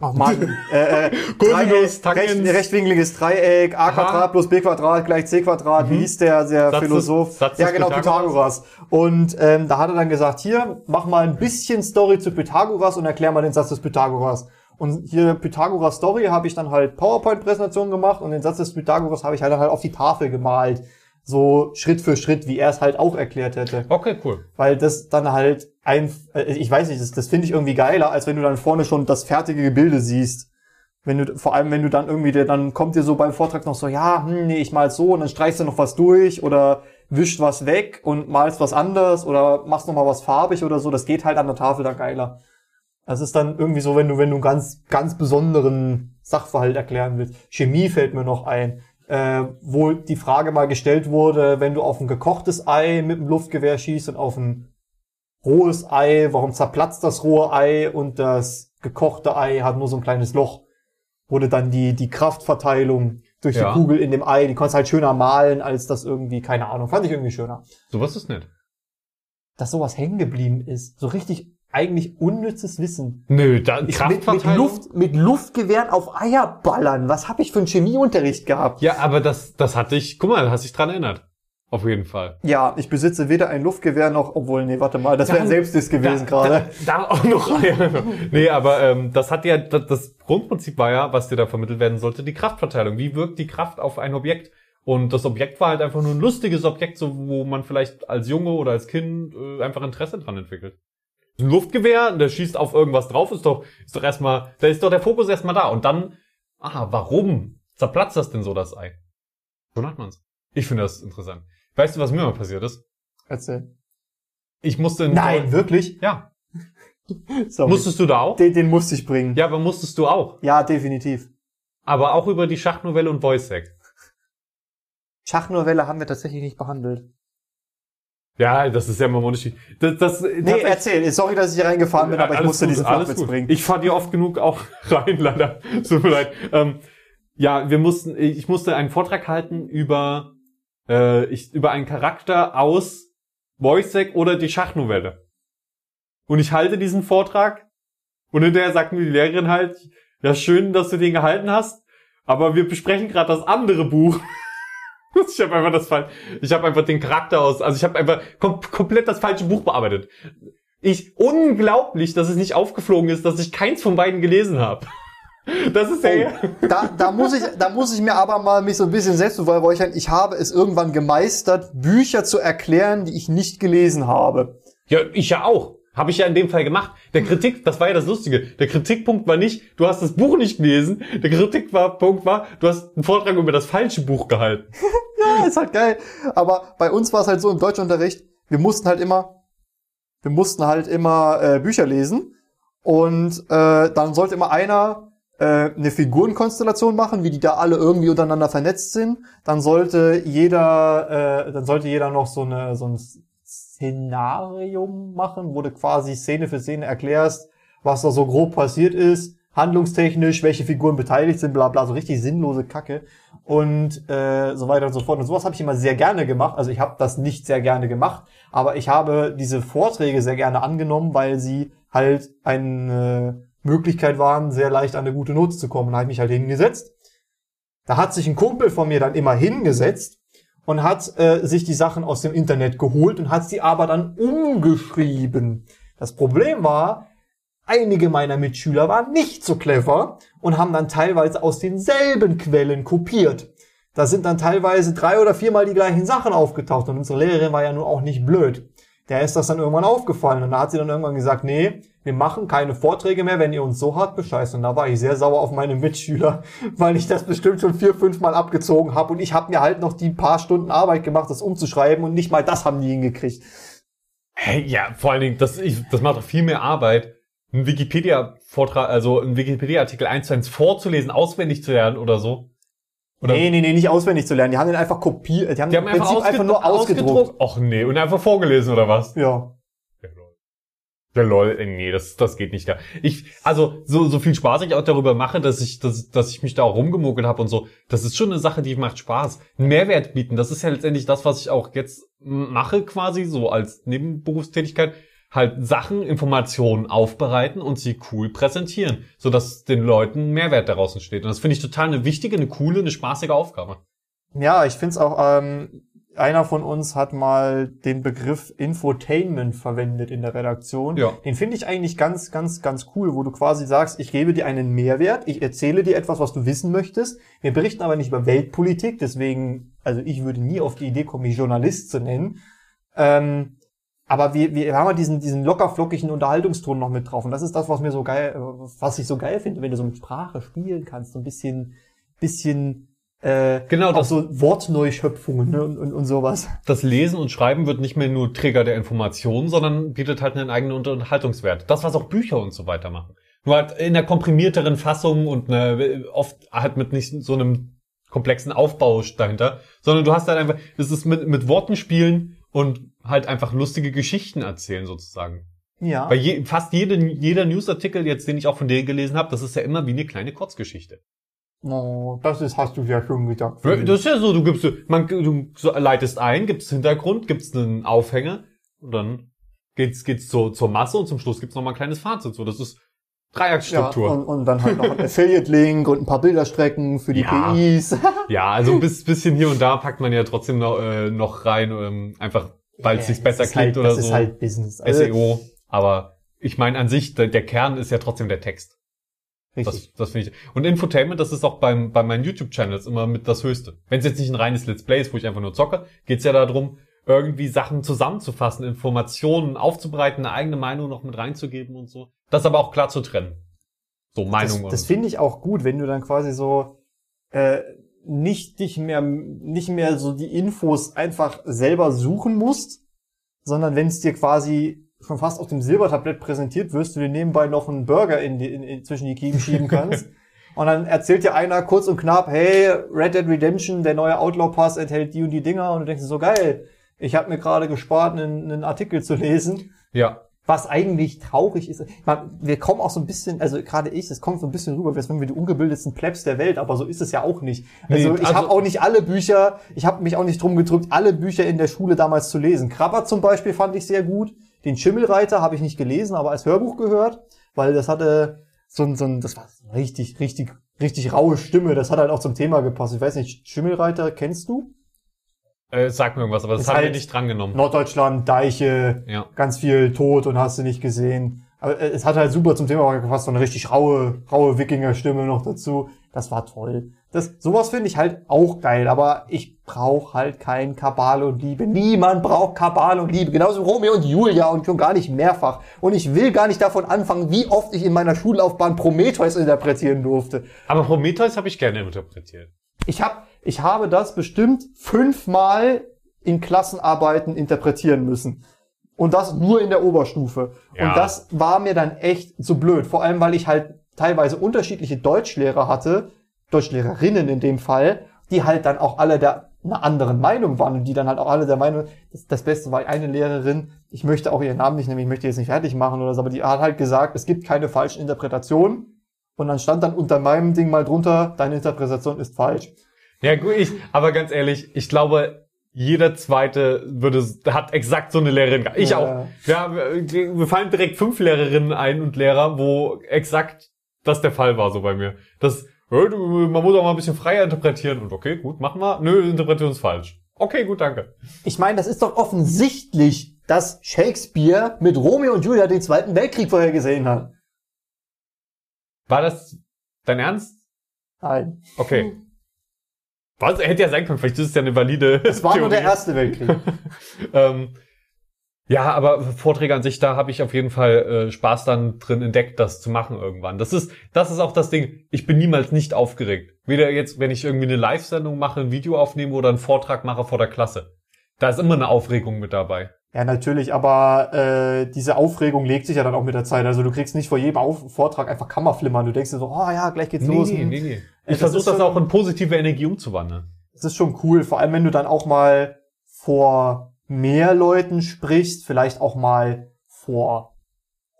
Ach Mann. äh, äh, Dreieck, recht, rechtwinkliges Dreieck, a. Quadrat plus b Quadrat gleich c Quadrat. Wie Mhm. hieß der, der Satz des- Philosoph? Satz ja, des genau, Pythagoras. Pythagoras. Und ähm, da hat er dann gesagt, hier, mach mal ein bisschen Story zu Pythagoras und erklär mal den Satz des Pythagoras. Und hier Pythagoras Story habe ich dann halt PowerPoint-Präsentation gemacht und den Satz des Pythagoras habe ich halt, halt auf die Tafel gemalt. So Schritt für Schritt, wie er es halt auch erklärt hätte Okay, cool. weil das dann halt ein, äh, ich weiß nicht, das, das finde ich irgendwie geiler, als wenn du dann vorne schon das fertige Gebilde siehst. Wenn du, vor allem wenn du dann irgendwie, der, dann kommt dir so beim Vortrag noch so, ja, hm, nee, ich mal so und dann streichst du noch was durch oder wischt was weg und malst was anders oder machst noch mal was farbig oder so. Das geht halt an der Tafel dann geiler. Das ist dann irgendwie so, wenn du, wenn du einen ganz, ganz besonderen Sachverhalt erklären willst. Chemie fällt mir noch ein, äh, wo die Frage mal gestellt wurde, wenn du auf ein gekochtes Ei mit dem Luftgewehr schießt und auf ein rohes Ei, warum zerplatzt das rohe Ei und das gekochte Ei hat nur so ein kleines Loch? Wurde dann die, die Kraftverteilung durch Ja. die Kugel in dem Ei, die konntest halt schöner malen, als das irgendwie, keine Ahnung, fand ich irgendwie schöner. Sowas ist nett. Dass sowas hängen geblieben ist, so richtig eigentlich unnützes Wissen. Nö, da Ich mit, mit. Luft, mit Luftgewehren auf Eier ballern. Was habe ich für einen Chemieunterricht gehabt? Ja, aber das, das hatte ich, guck mal, da hast dich dran erinnert. Auf jeden Fall. Ja, ich besitze weder ein Luftgewehr noch, obwohl, nee, warte mal, das wäre ein Selbstdiss gewesen gerade. Da, da auch noch. nee, aber ähm, das hat ja, das, das Grundprinzip war ja, was dir da vermittelt werden sollte, die Kraftverteilung. Wie wirkt die Kraft auf ein Objekt? Und das Objekt war halt einfach nur ein lustiges Objekt, so wo man vielleicht als Junge oder als Kind äh, einfach Interesse dran entwickelt. Ein Luftgewehr, der schießt auf irgendwas drauf, ist doch, ist doch erstmal, da ist doch der Fokus erstmal da. Und dann, aha, warum zerplatzt das denn so das Ei? So macht man's. Ich finde das interessant. Weißt du, was mir mal passiert ist? Erzähl. Ich musste in Nein, wirklich? Ja. Sorry. Musstest du da auch? den, den musste ich bringen. Ja, aber musstest du auch. Ja, definitiv. Aber auch über die Schachnovelle und Voice-Hack. Schachnovelle haben wir tatsächlich nicht behandelt. Ja, das ist ja immer Unterschied. Das, das, Nee, erzähl. Sorry, dass ich hier reingefahren bin, aber ich musste gut, diesen Flachwitz bringen. Ich fahr dir oft genug auch rein, leider. Mir leid. Ähm, ja, wir mussten, ich musste einen Vortrag halten über, äh, ich, über einen Charakter aus Voice-Hack oder die Schachnovelle. Und ich halte diesen Vortrag und hinterher sagt mir die Lehrerin halt, ja, schön, dass du den gehalten hast, aber wir besprechen gerade das andere Buch. Ich habe einfach das Fall, ich habe einfach den Charakter aus, also ich habe einfach kom komplett das falsche Buch bearbeitet. Ich unglaublich, dass es nicht aufgeflogen ist, dass ich keins von beiden gelesen habe. Das ist ja Da, da muss ich, da muss ich mir aber mal mich so ein bisschen selbst beweihräuchern. Ich habe es irgendwann gemeistert, Bücher zu erklären, die ich nicht gelesen habe. Ja, ich ja auch. Habe ich ja in dem Fall gemacht. Der Kritik, das war ja das Lustige. Der Kritikpunkt war nicht, du hast das Buch nicht gelesen. Der Kritikpunkt war, du hast einen Vortrag über das falsche Buch gehalten. Ja, ist halt geil. Aber bei uns war es halt so im Deutschunterricht, wir mussten halt immer, wir mussten halt immer äh, Bücher lesen und äh, dann sollte immer einer äh, eine Figurenkonstellation machen, wie die da alle irgendwie untereinander vernetzt sind. Dann sollte jeder, äh, dann sollte jeder noch so eine so ein Szenarium machen, wo du quasi Szene für Szene erklärst, was da so grob passiert ist, handlungstechnisch, welche Figuren beteiligt sind, bla bla, so richtig sinnlose Kacke und äh, so weiter und so fort. Und sowas habe ich immer sehr gerne gemacht. Also ich habe das nicht sehr gerne gemacht, aber ich habe diese Vorträge sehr gerne angenommen, weil sie halt eine Möglichkeit waren, sehr leicht an eine gute Note zu kommen. Da habe ich mich halt hingesetzt. Da hat sich ein Kumpel von mir dann immer hingesetzt und hat äh, sich die Sachen aus dem Internet geholt und hat sie aber dann umgeschrieben. Das Problem war, einige meiner Mitschüler waren nicht so clever und haben dann teilweise aus denselben Quellen kopiert. Da sind dann teilweise drei oder viermal die gleichen Sachen aufgetaucht und unsere Lehrerin war ja nun auch nicht blöd. Der ist das dann irgendwann aufgefallen und da hat sie dann irgendwann gesagt, nee, wir machen keine Vorträge mehr, wenn ihr uns so hart bescheißt. Und da war ich sehr sauer auf meine Mitschüler, weil ich das bestimmt schon vier, fünf Mal abgezogen habe und ich habe mir halt noch die paar Stunden Arbeit gemacht, das umzuschreiben und nicht mal das haben die hingekriegt. Hey, ja, vor allen Dingen, das, ich, das macht doch viel mehr Arbeit, einen Wikipedia-Vortrag, also einen Wikipedia-Artikel eins zu eins vorzulesen, auswendig zu lernen oder so. Oder Nee, nee, nee, nicht auswendig zu lernen. Die haben den einfach kopiert, die haben, die haben im einfach, Prinzip einfach nur ausgedruckt. Och nee, und einfach vorgelesen oder was? Ja. Ja, lol. Ja, lol, äh, nee, das, das geht nicht da. Ich, also, so, so viel Spaß ich auch darüber mache, dass ich, dass, dass ich mich da auch rumgemogelt habe und so, das ist schon eine Sache, die macht Spaß. Einen Mehrwert bieten, das ist ja letztendlich das, was ich auch jetzt mache, quasi, so als Nebenberufstätigkeit. Halt Sachen, Informationen aufbereiten und sie cool präsentieren, sodass den Leuten Mehrwert daraus entsteht. Und das finde ich total eine wichtige, eine coole, eine spaßige Aufgabe. Ja, ich find's auch, ähm, einer von uns hat mal den Begriff Infotainment verwendet in der Redaktion. Ja. Den finde ich eigentlich ganz, ganz, ganz cool, wo du quasi sagst, ich gebe dir einen Mehrwert, ich erzähle dir etwas, was du wissen möchtest. Wir berichten aber nicht über Weltpolitik, deswegen, also ich würde nie auf die Idee kommen, mich Journalist zu nennen. Ähm, aber wir, wir haben ja diesen, diesen lockerflockigen Unterhaltungston noch mit drauf. Und das ist das, was mir so geil, was ich so geil finde, wenn du so mit Sprache spielen kannst, so ein bisschen, bisschen äh, Genau, auch das- so Wortneuschöpfungen ne, und, und, und sowas. Das Lesen und Schreiben wird nicht mehr nur Träger der Informationen, sondern bietet halt einen eigenen Unterhaltungswert. Das, was auch Bücher und so weiter machen. Nur halt in einer komprimierteren Fassung und eine, oft halt mit nicht so einem komplexen Aufbau dahinter, sondern du hast halt einfach, es ist mit, mit Worten spielen und halt einfach lustige Geschichten erzählen sozusagen. Ja. Bei je, fast jede, jeder Newsartikel jetzt, den ich auch von dir gelesen habe, das ist ja immer wie eine kleine Kurzgeschichte. Oh, das ist, hast du ja schon gesagt. Das ist ja so, du gibst, man, du leitest ein, gibst Hintergrund, gibst einen Aufhänger und dann geht's, geht's zur, zur Masse und zum Schluss gibt's noch mal ein kleines Fazit. So, das ist ja, Dreiecksstruktur. und, und dann halt noch ein Affiliate-Link und ein paar Bilderstrecken für die Ja. PIs. Ja, also ein bis, bisschen hier und da packt man ja trotzdem noch, äh, noch rein, ähm, einfach weil es sich besser das klingt halt, oder das so. ist halt Business. Also, SEO. Aber ich meine an sich, der, der Kern ist ja trotzdem der Text. Richtig. Das, das finde ich. Und Infotainment, das ist auch beim, bei meinen YouTube-Channels immer mit das Höchste. Wenn es jetzt nicht ein reines Let's Play ist, wo ich einfach nur zocke, geht's ja darum, irgendwie Sachen zusammenzufassen, Informationen aufzubereiten, eine eigene Meinung noch mit reinzugeben und so. Das aber auch klar zu trennen. So das Meinung das und finde ich auch gut, wenn du dann quasi so äh, nicht dich mehr nicht mehr so die Infos einfach selber suchen musst, sondern wenn es dir quasi schon fast auf dem Silbertablett präsentiert wirst, du dir nebenbei noch einen Burger in die, in, in, zwischen die Kiemen schieben kannst. Und dann erzählt dir einer kurz und knapp, hey, Red Dead Redemption, der neue Outlaw Pass enthält die und die Dinger. Und du denkst dir so, geil, ich habe mir gerade gespart, einen, einen Artikel zu lesen. ja. Was eigentlich traurig ist. Man, wir kommen auch so ein bisschen, also gerade ich, es kommt so ein bisschen rüber, als wenn wir die ungebildetsten Plebs der Welt, aber so ist es ja auch nicht. Also Nee, ich also- habe auch nicht alle Bücher, ich habe mich auch nicht drum gedrückt, alle Bücher in der Schule damals zu lesen. Krabber zum Beispiel fand ich sehr gut. Den Schimmelreiter habe ich nicht gelesen, aber als Hörbuch gehört, weil das hatte so ein, so ein das war richtig, richtig, richtig raue Stimme. Das hat halt auch zum Thema gepasst. Ich weiß nicht, Schimmelreiter kennst du? Äh, sag mir irgendwas, aber das Ist haben wir halt- nicht drangenommen. Norddeutschland, Deiche, Ja. ganz viel Tod und hast du nicht gesehen. Aber äh, es hat halt super zum Thema gepasst, so eine richtig raue, raue Wikinger-Stimme noch dazu. Das war toll. Das, sowas finde ich halt auch geil, aber ich brauche halt kein Kabal und Liebe. Niemand braucht Kabal und Liebe. Genauso Romeo und Julia und schon gar nicht mehrfach. Und ich will gar nicht davon anfangen, wie oft ich in meiner Schullaufbahn Prometheus interpretieren durfte. Aber Prometheus habe ich gerne interpretiert. Ich hab, ich habe das bestimmt fünfmal in Klassenarbeiten interpretieren müssen. Und das nur in der Oberstufe. Ja. Und das war mir dann echt zu blöd. Vor allem, weil ich halt teilweise unterschiedliche Deutschlehrer hatte, Deutschlehrerinnen in dem Fall, die halt dann auch alle der einer anderen Meinung waren und die dann halt auch alle der Meinung, das, das Beste war eine Lehrerin, ich möchte auch ihren Namen nicht nehmen, ich möchte jetzt nicht fertig machen oder so, aber die hat halt gesagt, es gibt keine falschen Interpretationen. Und dann stand dann unter meinem Ding mal drunter, deine Interpretation ist falsch. Ja, gut, ich, aber ganz ehrlich, ich glaube, jeder zweite würde, hat exakt so eine Lehrerin gehabt. Ich Ja. auch. Ja, wir fallen direkt fünf Lehrerinnen ein und Lehrer, wo exakt das der Fall war so bei mir. Das, äh, man muss auch mal ein bisschen freier interpretieren und okay, gut, machen wir. Nö, Interpretation ist falsch. Okay, gut, danke. Ich meine, das ist doch offensichtlich, dass Shakespeare mit Romeo und Julia den Zweiten Weltkrieg vorhergesehen hat. War das dein Ernst? Nein. Okay. Was? Hätte ja sein können, vielleicht ist es ja eine valide Es war nur der Theorie. Erste Weltkrieg. ähm, ja, aber Vorträge an sich, da habe ich auf jeden Fall äh, Spaß dann drin entdeckt, das zu machen irgendwann. Das ist, das ist auch das Ding. Ich bin niemals nicht aufgeregt. Weder jetzt, wenn ich irgendwie eine Live-Sendung mache, ein Video aufnehme oder einen Vortrag mache vor der Klasse. Da ist immer eine Aufregung mit dabei. Ja, natürlich, aber äh, diese Aufregung legt sich ja dann auch mit der Zeit. Also du kriegst nicht vor jedem Auf Vortrag einfach Kammerflimmern. Du denkst dir so, oh ja, gleich geht's los. nee. das Ich versuche ist das schon- auch in positive Energie umzuwandeln. Das ist schon cool, vor allem wenn du dann auch mal vor mehr Leuten sprichst, vielleicht auch mal vor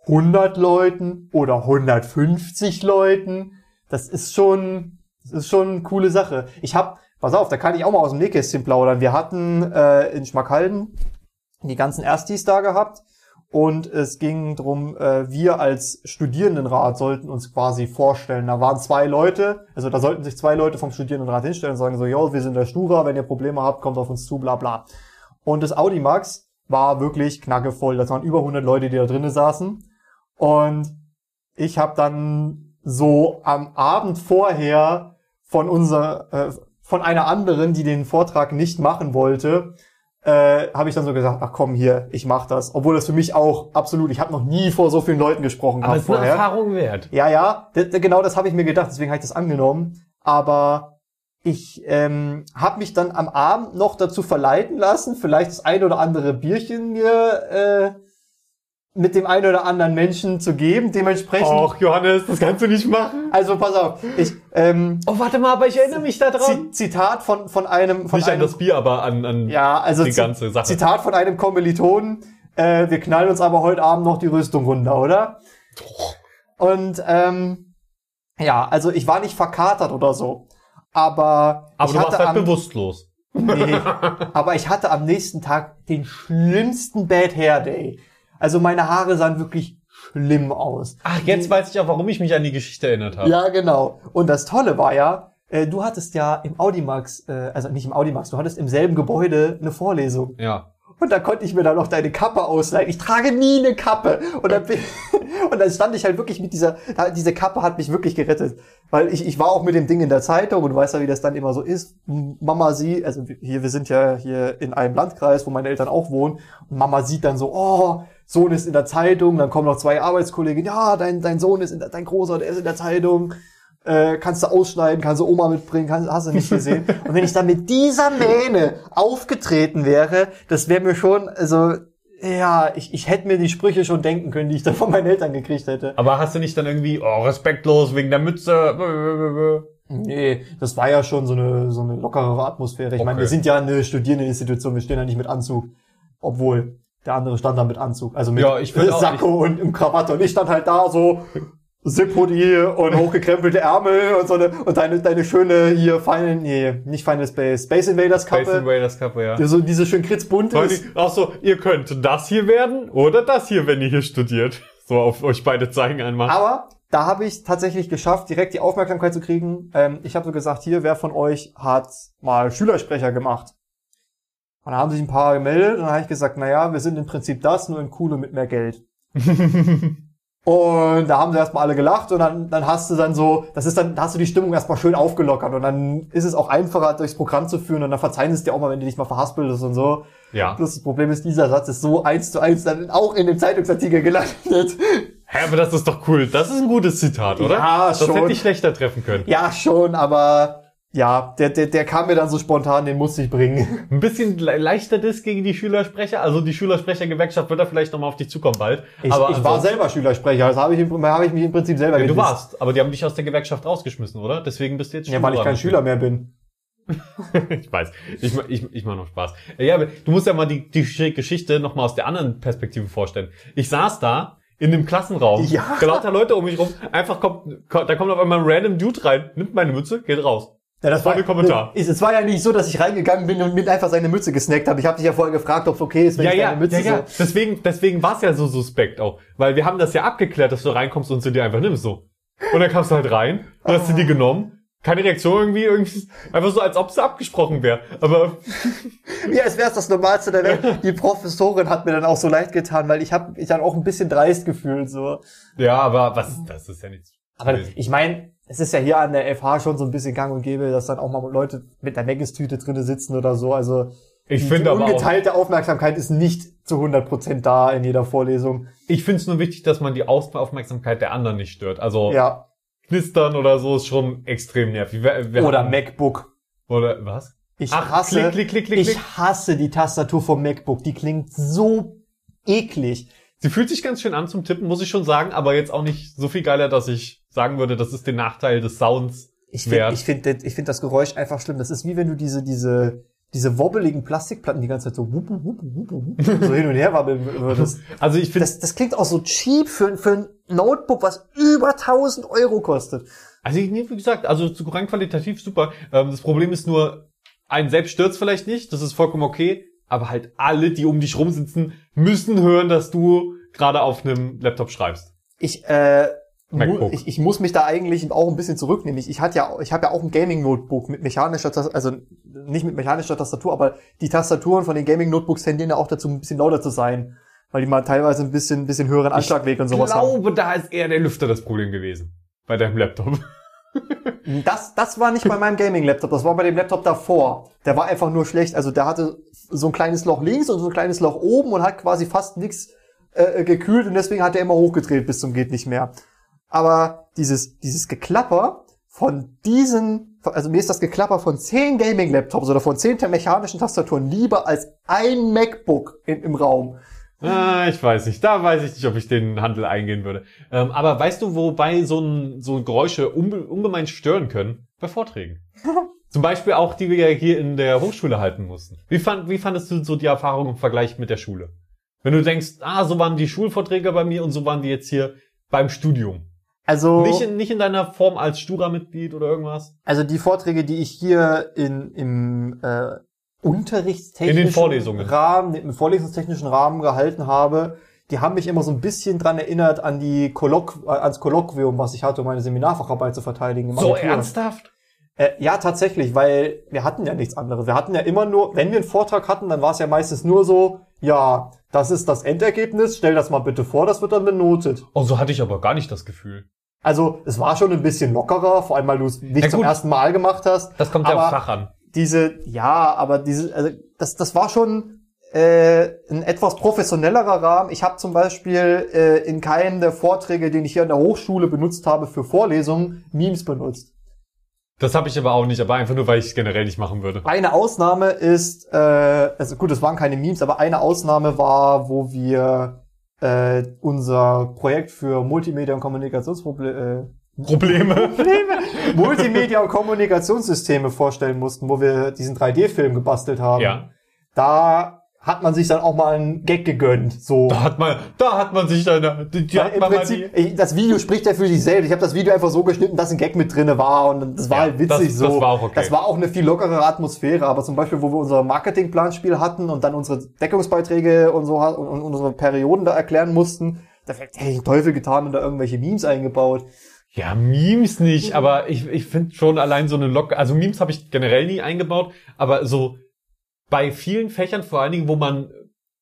100 Leuten oder 150 Leuten. Das ist schon, das ist schon eine coole Sache. Ich hab, pass auf, da kann ich auch mal aus dem Nähkästchen plaudern. Wir hatten äh, in Schmackhalden die ganzen Erstis da gehabt und es ging drum, äh, wir als Studierendenrat sollten uns quasi vorstellen. Da waren zwei Leute, also da sollten sich zwei Leute vom Studierendenrat hinstellen und sagen so, yo, wir sind der Stura, wenn ihr Probleme habt, kommt auf uns zu, bla bla. Und das Audimax war wirklich knackevoll. Das waren über 100 Leute, die da drinnen saßen. Und ich habe dann so am Abend vorher von unser, äh, von einer anderen, die den Vortrag nicht machen wollte, äh, habe ich dann so gesagt, ach komm hier, ich mach das. Obwohl das für mich auch absolut, ich habe noch nie vor so vielen Leuten gesprochen Aber es ist eine vorher. Erfahrung wert. Ja, ja, genau das habe ich mir gedacht, deswegen habe ich das angenommen. Aber ich ähm, habe mich dann am Abend noch dazu verleiten lassen, vielleicht das ein oder andere Bierchen mir äh, mit dem einen oder anderen Menschen zu geben. Dementsprechend, Och, Johannes, das kannst du nicht machen. also pass auf, ich ähm, Oh, warte mal, aber ich erinnere mich daran. Zi Zitat von von einem von Nicht an einem das Bier, aber an, an ja, also die ganze Sache. Zitat von einem Kommilitonen, äh, wir knallen uns aber heute Abend noch die Rüstung runter, oder? Und ähm, ja, also ich war nicht verkatert oder so, aber, aber ich du warst halt am, bewusstlos. nee, aber ich hatte am nächsten Tag den schlimmsten Bad Hair Day. Also meine Haare sahen wirklich schlimm aus. Ach, jetzt weiß ich auch, warum ich mich an die Geschichte erinnert habe. Ja, genau. Und das Tolle war ja, äh, du hattest ja im Audimax, äh, also nicht im Audimax, du hattest im selben Gebäude eine Vorlesung. Ja. Und da konnte ich mir dann noch deine Kappe ausleihen. Ich trage nie eine Kappe. Und dann, bin, und dann stand ich halt wirklich mit dieser, diese Kappe hat mich wirklich gerettet. Weil ich, ich war auch mit dem Ding in der Zeitung und du weißt ja, wie das dann immer so ist. Mama sieht, also hier, wir sind ja hier in einem Landkreis, wo meine Eltern auch wohnen. Und Mama sieht dann so, oh, Sohn ist in der Zeitung. Dann kommen noch zwei Arbeitskollegen. Ja, dein, dein Sohn ist in der, dein Großer, der ist in der Zeitung. Äh, kannst du ausschneiden, kannst du Oma mitbringen, kannst, hast du nicht gesehen. Und wenn ich dann mit dieser Mähne aufgetreten wäre, das wäre mir schon, also, ja, ich, ich hätte mir die Sprüche schon denken können, die ich dann von meinen Eltern gekriegt hätte. Aber hast du nicht dann irgendwie, oh, respektlos wegen der Mütze? Nee, das war ja schon so eine, so eine lockerere Atmosphäre. Ich meine, Okay. wir sind ja eine Studierendeninstitution, wir stehen ja nicht mit Anzug. Obwohl, der andere stand da mit Anzug. Also mit Ja, ich Sakko und im Krawatte. Und ich stand halt da so, Zip-Hoodie und hochgekrempelte Ärmel und so eine, und deine, deine schöne hier Final, nee, nicht Final Space, Space Invaders Space Kappe. Invaders Kappe, ja. Die so diese schön kritzbunt ist. Ach so, ihr könnt das hier werden oder das hier, wenn ihr hier studiert. So auf euch beide zeigen einmal. Aber da habe ich tatsächlich geschafft, direkt die Aufmerksamkeit zu kriegen. Ähm, ich habe so gesagt, hier, wer von euch hat mal Schülersprecher gemacht? Und da haben sich ein paar gemeldet und dann habe ich gesagt, naja, wir sind im Prinzip das, nur in cool und mit mehr Geld. Und da haben sie erstmal alle gelacht und dann, dann hast du dann so, das ist dann, da hast du die Stimmung erstmal schön aufgelockert und dann ist es auch einfacher, durchs Programm zu führen und dann verzeihen sie es dir auch mal, wenn du dich mal verhaspelst und so. Ja. Plus das Problem ist, dieser Satz ist so eins zu eins dann auch in dem Zeitungsartikel gelandet. Hä, aber das ist doch cool. Das ist ein gutes Zitat, oder? Ja, das schon. hätte ich schlechter treffen können. Ja, schon, aber ja, der, der, der kam mir dann so spontan, den musste ich bringen. Ein bisschen le leichter Diss gegen die Schülersprecher. Also die Schülersprechergewerkschaft wird da vielleicht nochmal auf dich zukommen bald. Ich, aber ich war selber Schülersprecher, also habe ich, im- habe ich mich im Prinzip selber ja, du warst, aber die haben dich aus der Gewerkschaft rausgeschmissen, oder? Deswegen bist du jetzt Ja, weil ich kein Schüler mehr bin. ich weiß. Ich, ich, ich mache noch Spaß. Ja, aber du musst ja mal die, die Geschichte nochmal aus der anderen Perspektive vorstellen. Ich saß da in dem Klassenraum. Ja. Lauter Leute um mich rum. Einfach kommt, kommt, da kommt auf einmal ein random Dude rein, nimmt meine Mütze, geht raus. Ja, das Ohne Kommentar. Es, es war ja nicht so, dass ich reingegangen bin und mir einfach seine Mütze gesnackt habe. Ich habe dich ja vorher gefragt, ob es okay ist, wenn Ja, ich ja, deine Mütze ja, ja. so... Deswegen, deswegen war es ja so suspekt auch. Weil wir haben das ja abgeklärt, dass du reinkommst und sie dir einfach nimmst so. Und dann kamst du halt rein, und hast du die genommen. Keine Reaktion irgendwie, irgendwie, einfach so, als ob es abgesprochen wäre. Aber Ja, es wäre das Normalste der Welt. Die Professorin hat mir dann auch so leid getan, weil ich habe mich dann auch ein bisschen dreist gefühlt so. ja, aber was, das ist ja nichts. Aber ich meine, es ist ja hier an der FH schon so ein bisschen gang und gäbe, dass dann auch mal Leute mit der Meggestüte drinne sitzen oder so. Also Ich die, finde die aber auch, ungeteilte Aufmerksamkeit ist nicht zu 100% da in jeder Vorlesung. ich finde es nur wichtig, dass man die Aufmerksamkeit der anderen nicht stört. Also Ja. knistern oder so ist schon extrem nervig. Wir, wir Oder hatten- MacBook. Oder was? Ich Ach, hasse, klick, klick, klick, ich hasse die Tastatur vom MacBook. Die klingt so eklig. Sie fühlt sich ganz schön an zum Tippen, muss ich schon sagen, aber jetzt auch nicht so viel geiler, dass ich sagen würde, das ist der Nachteil des Sounds. Ich finde ich find, ich find das Geräusch einfach schlimm. Das ist wie wenn du diese, diese, diese wobbeligen Plastikplatten die ganze Zeit so, wupp, wupp, wupp, wupp, so hin und her wabbeln würdest. Also ich finde, Das, das klingt auch so cheap für, für ein Notebook, was über 1000 Euro kostet. also ich, nee, wie gesagt, also zu rein qualitativ super. Ähm, das Problem ist nur, einen selbst stört's vielleicht nicht, das ist vollkommen okay, aber halt alle, die um dich rumsitzen, müssen hören, dass du gerade auf einem Laptop schreibst. Ich, äh, MacBook. ich, ich muss mich da eigentlich auch ein bisschen zurücknehmen. Ich, ich hatte ja, ich habe ja auch ein Gaming-Notebook mit mechanischer Tastatur, also nicht mit mechanischer Tastatur, aber die Tastaturen von den Gaming-Notebooks tendieren ja auch dazu, ein bisschen lauter zu sein, weil die mal teilweise ein bisschen, ein bisschen höheren Anschlagweg und Ich sowas haben. glaube, da ist eher der Lüfter das Problem gewesen. Bei deinem Laptop. Das, das war nicht bei meinem Gaming-Laptop, das war bei dem Laptop davor. Der war einfach nur schlecht. Also der hatte so ein kleines Loch links und so ein kleines Loch oben und hat quasi fast nichts äh, gekühlt und deswegen hat er immer hochgedreht bis zum geht nicht mehr. Aber dieses, dieses Geklapper von diesen, also mir ist das Geklapper von zehn Gaming-Laptops oder von zehn mechanischen Tastaturen lieber als ein MacBook in, im Raum. Ah, ich weiß nicht. Da weiß ich nicht, ob ich den Handel eingehen würde. Ähm, aber weißt du, wobei so, ein, so Geräusche unbe ungemein stören können? Bei Vorträgen. Zum Beispiel auch, die wir ja hier in der Hochschule halten mussten. Wie, fand, wie fandest du so die Erfahrung im Vergleich mit der Schule? Wenn du denkst, ah, so waren die Schulvorträge bei mir und so waren die jetzt hier beim Studium. Also Nicht, in, nicht in deiner Form als Stura-Mitglied oder irgendwas? Also die Vorträge, die ich hier in, im äh, unterrichtstechnischen. Rahmen, im vorlesungstechnischen Rahmen gehalten habe, die haben mich immer so ein bisschen dran erinnert an die Kolloq äh, ans Kolloquium, was ich hatte, um meine Seminarfacharbeit zu verteidigen. So Abitur. ernsthaft? Äh, ja, tatsächlich, weil wir hatten ja nichts anderes. Wir hatten ja immer nur, wenn wir einen Vortrag hatten, dann war es ja meistens nur so, ja, das ist das Endergebnis, stell das mal bitte vor, das wird dann benotet. Oh, so hatte ich aber gar nicht das Gefühl. Also es war schon ein bisschen lockerer, vor allem weil du es nicht Ja, zum ersten Mal gemacht hast. Das kommt ja aufs Fach an. diese, ja, aber diese, also das, das war schon äh, ein etwas professionellerer Rahmen. Ich habe zum Beispiel äh, in keinem der Vorträge, den ich hier an der Hochschule benutzt habe für Vorlesungen, Memes benutzt. Das habe ich aber auch nicht, aber einfach nur, weil ich es generell nicht machen würde. Eine Ausnahme ist, äh, also gut, es waren keine Memes, aber eine Ausnahme war, wo wir äh, unser Projekt für Multimedia und Kommunikationsprobleme äh, Probleme. Multimedia und Kommunikationssysteme vorstellen mussten, wo wir diesen 3D-Film gebastelt haben. ja. Da hat man sich dann auch mal einen Gag gegönnt. So. Da hat man, da hat man sich dann, die, die Im Prinzip, ich, das Video spricht ja für sich selbst. Ich habe das Video einfach so geschnitten, dass ein Gag mit drinne war und das war Ja, halt witzig das- so. das war auch okay. Das war auch eine viel lockerere Atmosphäre. Aber zum Beispiel, wo wir unser Marketingplanspiel hatten und dann unsere Deckungsbeiträge und so und, und unsere Perioden da erklären mussten, da hätte ich Teufel getan und da irgendwelche Memes eingebaut. Ja, Memes nicht, aber ich, ich finde schon allein so eine Locke, also Memes habe ich generell nie eingebaut, aber so bei vielen Fächern, vor allen Dingen, wo man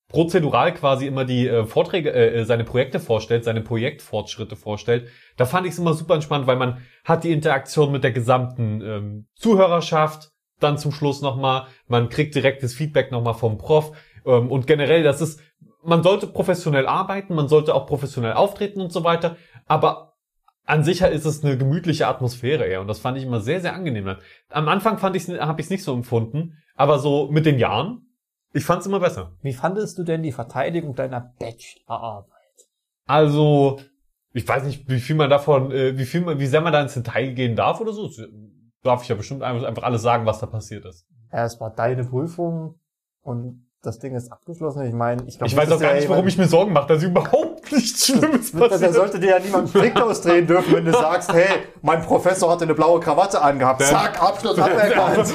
prozedural quasi immer die äh, Vorträge, äh, seine Projekte vorstellt, seine Projektfortschritte vorstellt, da fand ich es immer super entspannt, weil man hat die Interaktion mit der gesamten ähm, Zuhörerschaft, dann zum Schluss nochmal, man kriegt direktes Feedback nochmal vom Prof. Ähm, und generell, das ist, man sollte professionell arbeiten, man sollte auch professionell auftreten und so weiter, aber an sich ist es eine gemütliche Atmosphäre eher und das fand ich immer sehr, sehr angenehm. Am Anfang fand ich habe ich es nicht so empfunden, aber so mit den Jahren, ich fand es immer besser. Wie fandest du denn die Verteidigung deiner Bachelorarbeit? Also, ich weiß nicht, wie viel man davon, äh, wie viel man, wie sehr man da ins Detail gehen darf oder so. Darf ich ja bestimmt einfach, alles sagen, was da passiert ist. Ja, es war deine Prüfung und das Ding ist abgeschlossen. Ich meine, ich glaube, Ich weiß auch gar nicht, warum ich mir Sorgen mache, dass überhaupt nichts Schlimmes Da passiert. sollte dir ja niemand einen Strick ausdrehen dürfen, wenn du sagst, hey, mein Professor hatte eine blaue Krawatte angehabt. Zack, Abschluss aberkannt.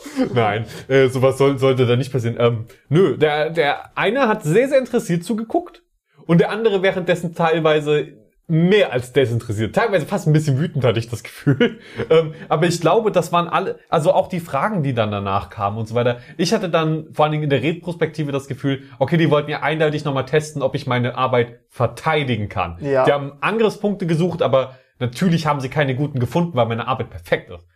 Nein, äh, sowas soll, sollte da nicht passieren. Ähm, nö, der, der eine hat sehr, sehr interessiert zugeguckt und der andere währenddessen teilweise mehr als desinteressiert. Teilweise fast ein bisschen wütend hatte ich das Gefühl. ähm, aber ich glaube, das waren alle, also auch die Fragen, die dann danach kamen und so weiter. Ich hatte dann vor allen Dingen in der Retrospektive das Gefühl, okay, die wollten ja eindeutig nochmal testen, ob ich meine Arbeit verteidigen kann. Ja. Die haben Angriffspunkte gesucht, aber natürlich haben sie keine guten gefunden, weil meine Arbeit perfekt ist.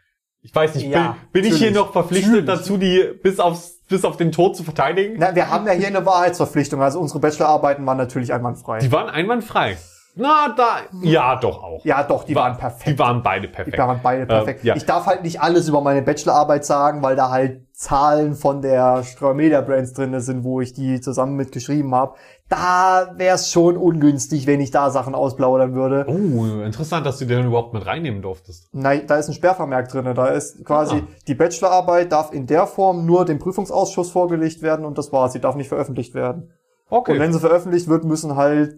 Ich weiß nicht, Ja, bin, bin ich hier noch verpflichtet Natürlich. dazu, die bis aufs, bis auf den Tod zu verteidigen? Na, wir haben ja hier eine Wahrheitsverpflichtung. Also unsere Bachelorarbeiten waren natürlich einwandfrei. Die waren einwandfrei. Na, da, ja, doch auch. ja, doch, die War- waren perfekt. Die waren beide perfekt. Die waren beide perfekt. Äh, ja. Ich darf halt nicht alles über meine Bachelorarbeit sagen, weil da halt Zahlen von der Streu Media Brands drinne sind, wo ich die zusammen mit geschrieben habe. Da wäre es schon ungünstig, wenn ich da Sachen ausplaudern würde. Oh, interessant, dass du den überhaupt mit reinnehmen durftest. Nein, da ist ein Sperrvermerk drinne. Da ist quasi Ah. die Bachelorarbeit darf in der Form nur dem Prüfungsausschuss vorgelegt werden und das war's. Sie darf nicht veröffentlicht werden. Und Okay. wenn sie veröffentlicht wird, müssen halt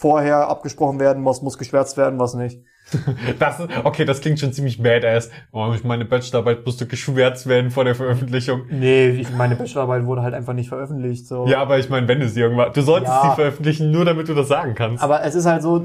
vorher abgesprochen werden, was muss geschwärzt werden, was nicht. Das, okay, das klingt schon ziemlich badass. Oh, meine Bachelorarbeit musste geschwärzt werden vor der Veröffentlichung. Nee, meine Bachelorarbeit wurde halt einfach nicht veröffentlicht. So. Ja, aber ich meine, wenn du sie irgendwann, du solltest Ja. sie veröffentlichen, nur damit du das sagen kannst. Aber es ist halt so,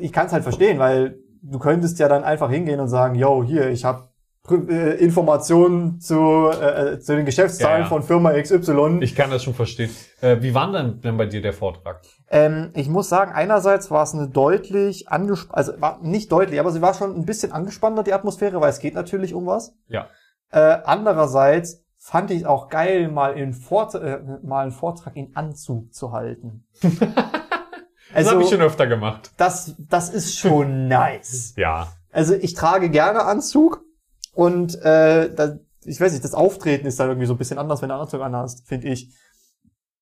ich kann es halt verstehen, weil du könntest ja dann einfach hingehen und sagen, yo, hier, ich habe Informationen zu, äh, zu den Geschäftszahlen Ja, ja. von Firma XY. Ich kann das schon verstehen. Äh, wie war denn, denn bei dir der Vortrag? Ähm, ich muss sagen, einerseits war es eine deutlich angespannt, also war nicht deutlich, aber sie war schon ein bisschen angespannter, die Atmosphäre, weil es geht natürlich um was. Ja. Äh, andererseits fand ich es auch geil, mal, in Vort äh, mal einen Vortrag in Anzug zu halten. Das also, habe ich schon öfter gemacht. das, das ist schon nice. Ja. Also ich trage gerne Anzug und äh, da, ich weiß nicht, das Auftreten ist dann irgendwie so ein bisschen anders, wenn du einen Anzug anhast, finde ich.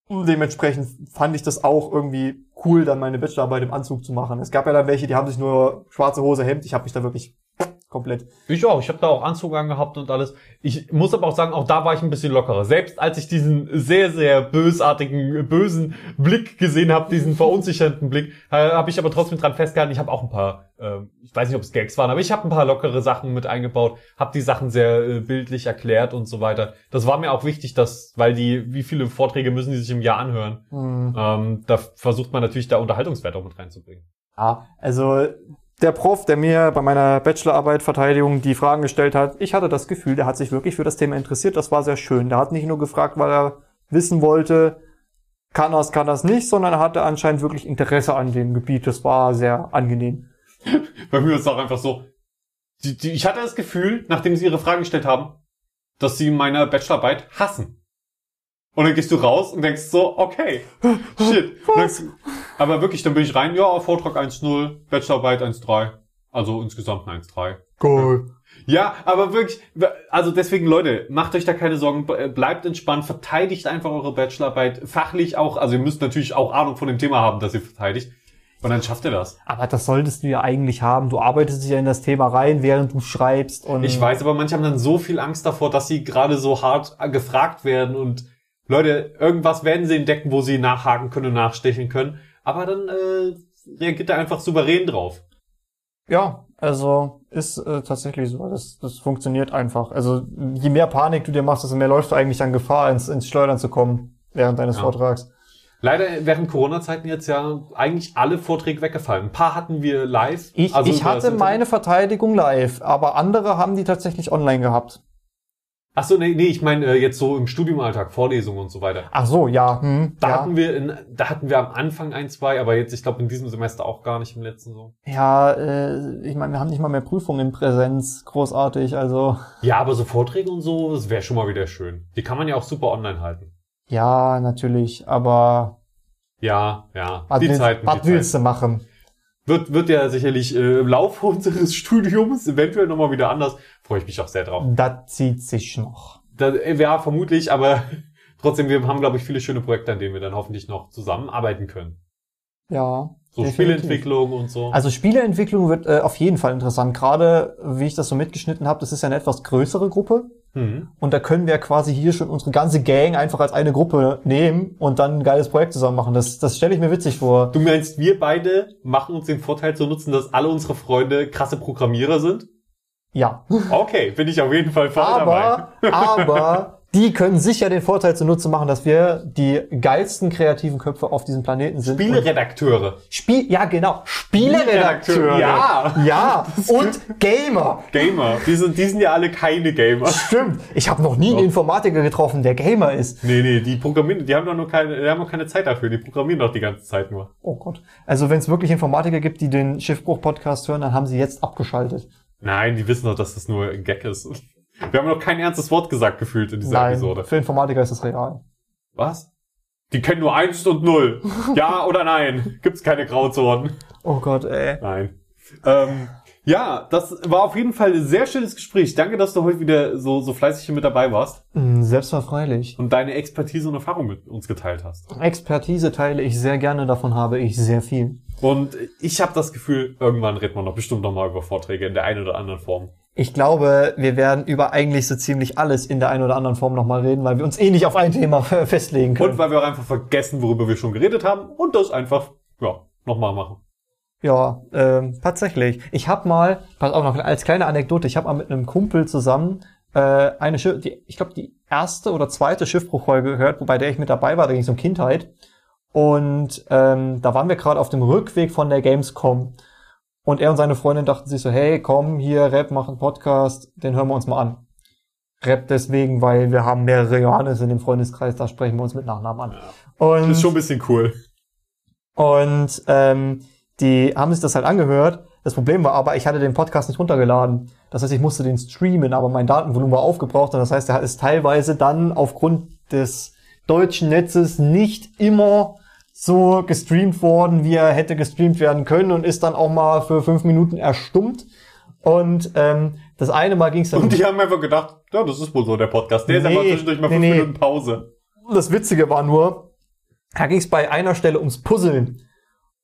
Dementsprechend fand ich das auch irgendwie cool, dann meine Bachelorarbeit im Anzug zu machen. Es gab ja dann welche, die haben sich nur schwarze Hose, Hemd. Ich habe mich da wirklich komplett. Ich auch. Ich habe da auch Anzug angehabt und alles. Ich muss aber auch sagen, auch da war ich ein bisschen lockerer. Selbst als ich diesen sehr, sehr bösartigen, bösen Blick gesehen habe, diesen verunsichernden Blick, äh, habe ich aber trotzdem dran festgehalten. Ich habe auch ein paar, äh, ich weiß nicht, ob es Gags waren, aber ich habe ein paar lockere Sachen mit eingebaut, habe die Sachen sehr äh, bildlich erklärt und so weiter. Das war mir auch wichtig, dass, weil die, wie viele Vorträge müssen die sich im Jahr anhören? Hm, Ähm, da versucht man natürlich da Unterhaltungswert auch mit reinzubringen. ja, also der Prof, der mir bei meiner Bachelorarbeit Verteidigung die Fragen gestellt hat, ich hatte das Gefühl, der hat sich wirklich für das Thema interessiert. Das war sehr schön. Der hat nicht nur gefragt, weil er wissen wollte, kann das, kann das nicht, sondern er hatte anscheinend wirklich Interesse an dem Gebiet. Das war sehr angenehm. Bei mir ist es auch einfach so. Die, die, ich hatte das Gefühl, nachdem sie ihre Fragen gestellt haben, dass sie meine Bachelorarbeit hassen. Und dann gehst du raus und denkst so, okay, shit. Und dann, aber wirklich, dann bin ich rein, ja, Vortrag 1.0, Bachelorarbeit 1.3. Also insgesamt eine 1.3. Cool. Ja, aber wirklich, also deswegen, Leute, macht euch da keine Sorgen, be- bleibt entspannt, verteidigt einfach eure Bachelorarbeit, fachlich auch, also ihr müsst natürlich auch Ahnung von dem Thema haben, das ihr verteidigt. Und dann schafft ihr das. Aber das solltest du ja eigentlich haben. Du arbeitest dich ja in das Thema rein, während du schreibst und Ich weiß, aber manche haben dann so viel Angst davor, dass sie gerade so hart äh, gefragt werden und Leute, irgendwas werden sie entdecken, wo sie nachhaken können und nachstechen können. Aber dann äh, reagiert er einfach souverän drauf. Ja, also ist äh, tatsächlich so. Das, das funktioniert einfach. Also je mehr Panik du dir machst, desto mehr läufst du eigentlich an Gefahr, ins, ins Schleudern zu kommen während deines Ja. Vortrags. Leider während Corona-Zeiten jetzt ja eigentlich alle Vorträge weggefallen. Ein paar hatten wir live. Ich, also ich hatte meine Verteidigung live, aber andere haben die tatsächlich online gehabt. Ach so, nee, nee, ich meine äh, jetzt so im Studiumalltag, Vorlesungen und so weiter. Ach so, ja. Hm, Da ja. hatten wir in, da hatten wir am Anfang ein, zwei, aber jetzt, ich glaube, in diesem Semester auch gar nicht im letzten so. ja, äh, ich meine, wir haben nicht mal mehr Prüfungen in Präsenz. Großartig, also Ja, aber so Vorträge und so, das wäre schon mal wieder schön. Die kann man ja auch super online halten. ja, natürlich, aber Ja, ja. was, die willst, Zeiten, was die willst Zeiten. du machen? Wird, wird ja sicherlich äh, im Laufe unseres Studiums eventuell nochmal wieder anders. Freue ich mich auch sehr drauf. Das zieht sich noch. Da, äh, ja, vermutlich, aber trotzdem, wir haben, glaube ich, viele schöne Projekte, an denen wir dann hoffentlich noch zusammenarbeiten können. Ja. So definitiv. Spieleentwicklung und so. Also Spieleentwicklung wird äh, auf jeden Fall interessant. Gerade wie ich das so mitgeschnitten habe, das ist ja eine etwas größere Gruppe. Mhm. Und da können wir quasi hier schon unsere ganze Gang einfach als eine Gruppe nehmen und dann ein geiles Projekt zusammen machen. Das, das stelle ich mir witzig vor. Du meinst, wir beide machen uns den Vorteil zu nutzen, dass alle unsere Freunde krasse Programmierer sind? Ja. Okay, bin ich auf jeden Fall voll dabei. Aber, aber die können sicher den Vorteil zunutze machen, dass wir die geilsten kreativen Köpfe auf diesem Planeten sind. Spieleredakteure. Spiel, ja genau. Spieleredakteure. Ja. Ja. Und Gamer. Gamer. Die sind, die sind ja alle keine Gamer. Stimmt. Ich habe noch nie einen Informatiker getroffen, der Gamer ist. Nee, nee, die programmieren, die haben doch nur keine, die haben noch keine Zeit dafür. Die programmieren doch die ganze Zeit nur. Oh Gott. Also wenn es wirklich Informatiker gibt, die den Schiffbruch-Podcast hören, dann haben sie jetzt abgeschaltet. Nein, die wissen doch, dass das nur ein Gag ist. Wir haben noch kein ernstes Wort gesagt gefühlt in dieser Nein, Episode. für Informatiker ist das real. Was? Die kennen nur eins und null. Ja oder nein? Gibt's keine Grauzonen? Oh Gott, ey. Nein. Ähm, ja, das war auf jeden Fall ein sehr schönes Gespräch. Danke, dass du heute wieder so, so fleißig hier mit dabei warst Hm, Selbstverfreilich. und deine Expertise und Erfahrung mit uns geteilt hast. Expertise teile ich sehr gerne, davon habe ich sehr viel. Und ich habe das Gefühl, irgendwann redet man doch bestimmt noch mal über Vorträge in der einen oder anderen Form. Ich glaube, wir werden über eigentlich so ziemlich alles in der einen oder anderen Form nochmal reden, weil wir uns eh nicht auf ein Thema festlegen können. Und weil wir auch einfach vergessen, worüber wir schon geredet haben und das einfach, ja, nochmal machen. Ja, ähm, tatsächlich. Ich habe mal, pass auf noch als kleine Anekdote, ich habe mal mit einem Kumpel zusammen äh, eine Schiff, die, ich glaube die erste oder zweite Schiffbruchfolge gehört, wobei der ich mit dabei war, da ging es um Kindheit. Und ähm, da waren wir gerade auf dem Rückweg von der Gamescom. Und er und seine Freundin dachten sich so, hey, komm hier, Rap, mach einen Podcast, den hören wir uns mal an. Rap deswegen, weil wir haben mehrere Johannes in dem Freundeskreis, da sprechen wir uns mit Nachnamen an. Und, ist schon ein bisschen cool. und ähm, die haben sich das halt angehört. Das Problem war aber, ich hatte den Podcast nicht runtergeladen. Das heißt, ich musste den streamen, aber mein Datenvolumen war aufgebraucht. Und das heißt, er ist teilweise dann aufgrund des deutschen Netzes nicht immer so gestreamt worden, wie er hätte gestreamt werden können und ist dann auch mal für fünf Minuten erstummt. Und ähm, das eine Mal ging es dann... Und die haben einfach gedacht, ja, das ist wohl so der Podcast. Der ist Nee, einfach zwischendurch mal fünf nee. Minuten Pause. das Witzige war nur, da ging es bei einer Stelle ums Puzzeln.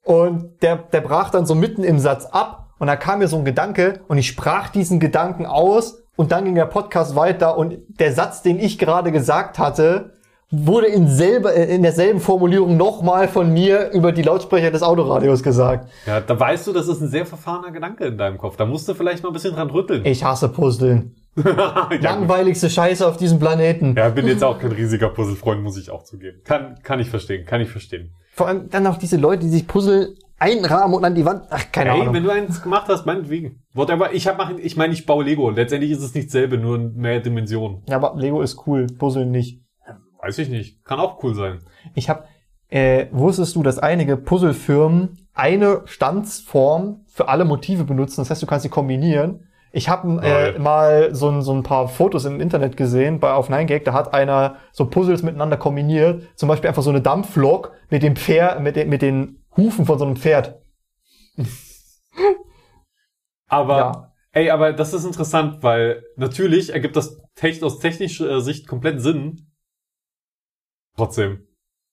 Und der, der brach dann so mitten im Satz ab und da kam mir so ein Gedanke und ich sprach diesen Gedanken aus und dann ging der Podcast weiter und der Satz, den ich gerade gesagt hatte, wurde in, selber, äh, in derselben Formulierung nochmal von mir über die Lautsprecher des Autoradios gesagt. Ja, da weißt du, das ist ein sehr verfahrener Gedanke in deinem Kopf. Da musst du vielleicht mal ein bisschen dran rütteln. Ich hasse Puzzeln. ja. Langweiligste Scheiße auf diesem Planeten. ja, bin jetzt auch kein riesiger Puzzlefreund, muss ich auch zugeben. Kann, kann ich verstehen, kann ich verstehen. Vor allem dann auch diese Leute, die sich Puzzle einrahmen und an die Wand. Ach, keine Hey, Ahnung. wenn du eins gemacht hast, meinetwegen. Whatever. Ich hab machen, ich meine, ich baue Lego. Letztendlich ist es nicht selbe, nur in mehr Dimensionen. Ja, aber Lego ist cool, Puzzle nicht. Weiß ich nicht. Kann auch cool sein. Ich habe, äh, wusstest du, dass einige Puzzlefirmen eine Standsform für alle Motive benutzen? Das heißt, du kannst sie kombinieren. Ich habe äh, mal so, ein- so ein paar Fotos im Internet gesehen bei auf 9gag, da hat einer so Puzzles miteinander kombiniert. Zum Beispiel einfach so eine Dampflok mit dem Pferd, mit, den mit den Hufen von so einem Pferd. Aber, Ja. ey, aber das ist interessant, weil natürlich ergibt das tech aus technischer Sicht komplett Sinn. Trotzdem.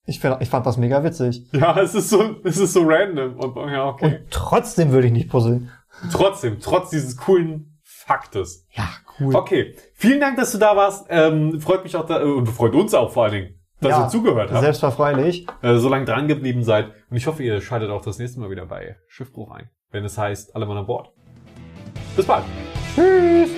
Ich, find, ich fand das mega witzig. Ja, es ist so, es ist so random. Und, ja, okay. Und trotzdem würde ich nicht puzzeln. Trotzdem, trotz dieses coolen Faktes. Ja, cool. Okay. Vielen Dank, dass du da warst. Ähm, freut mich auch da, äh, und freut uns auch vor allen Dingen, dass Ja, ihr zugehört habt. Selbstverfreilich. äh, so lange dran geblieben seid. Und ich hoffe, ihr schaltet auch das nächste Mal wieder bei Schiffbruch ein, wenn es heißt, alle Mann an Bord. Bis bald. Tschüss.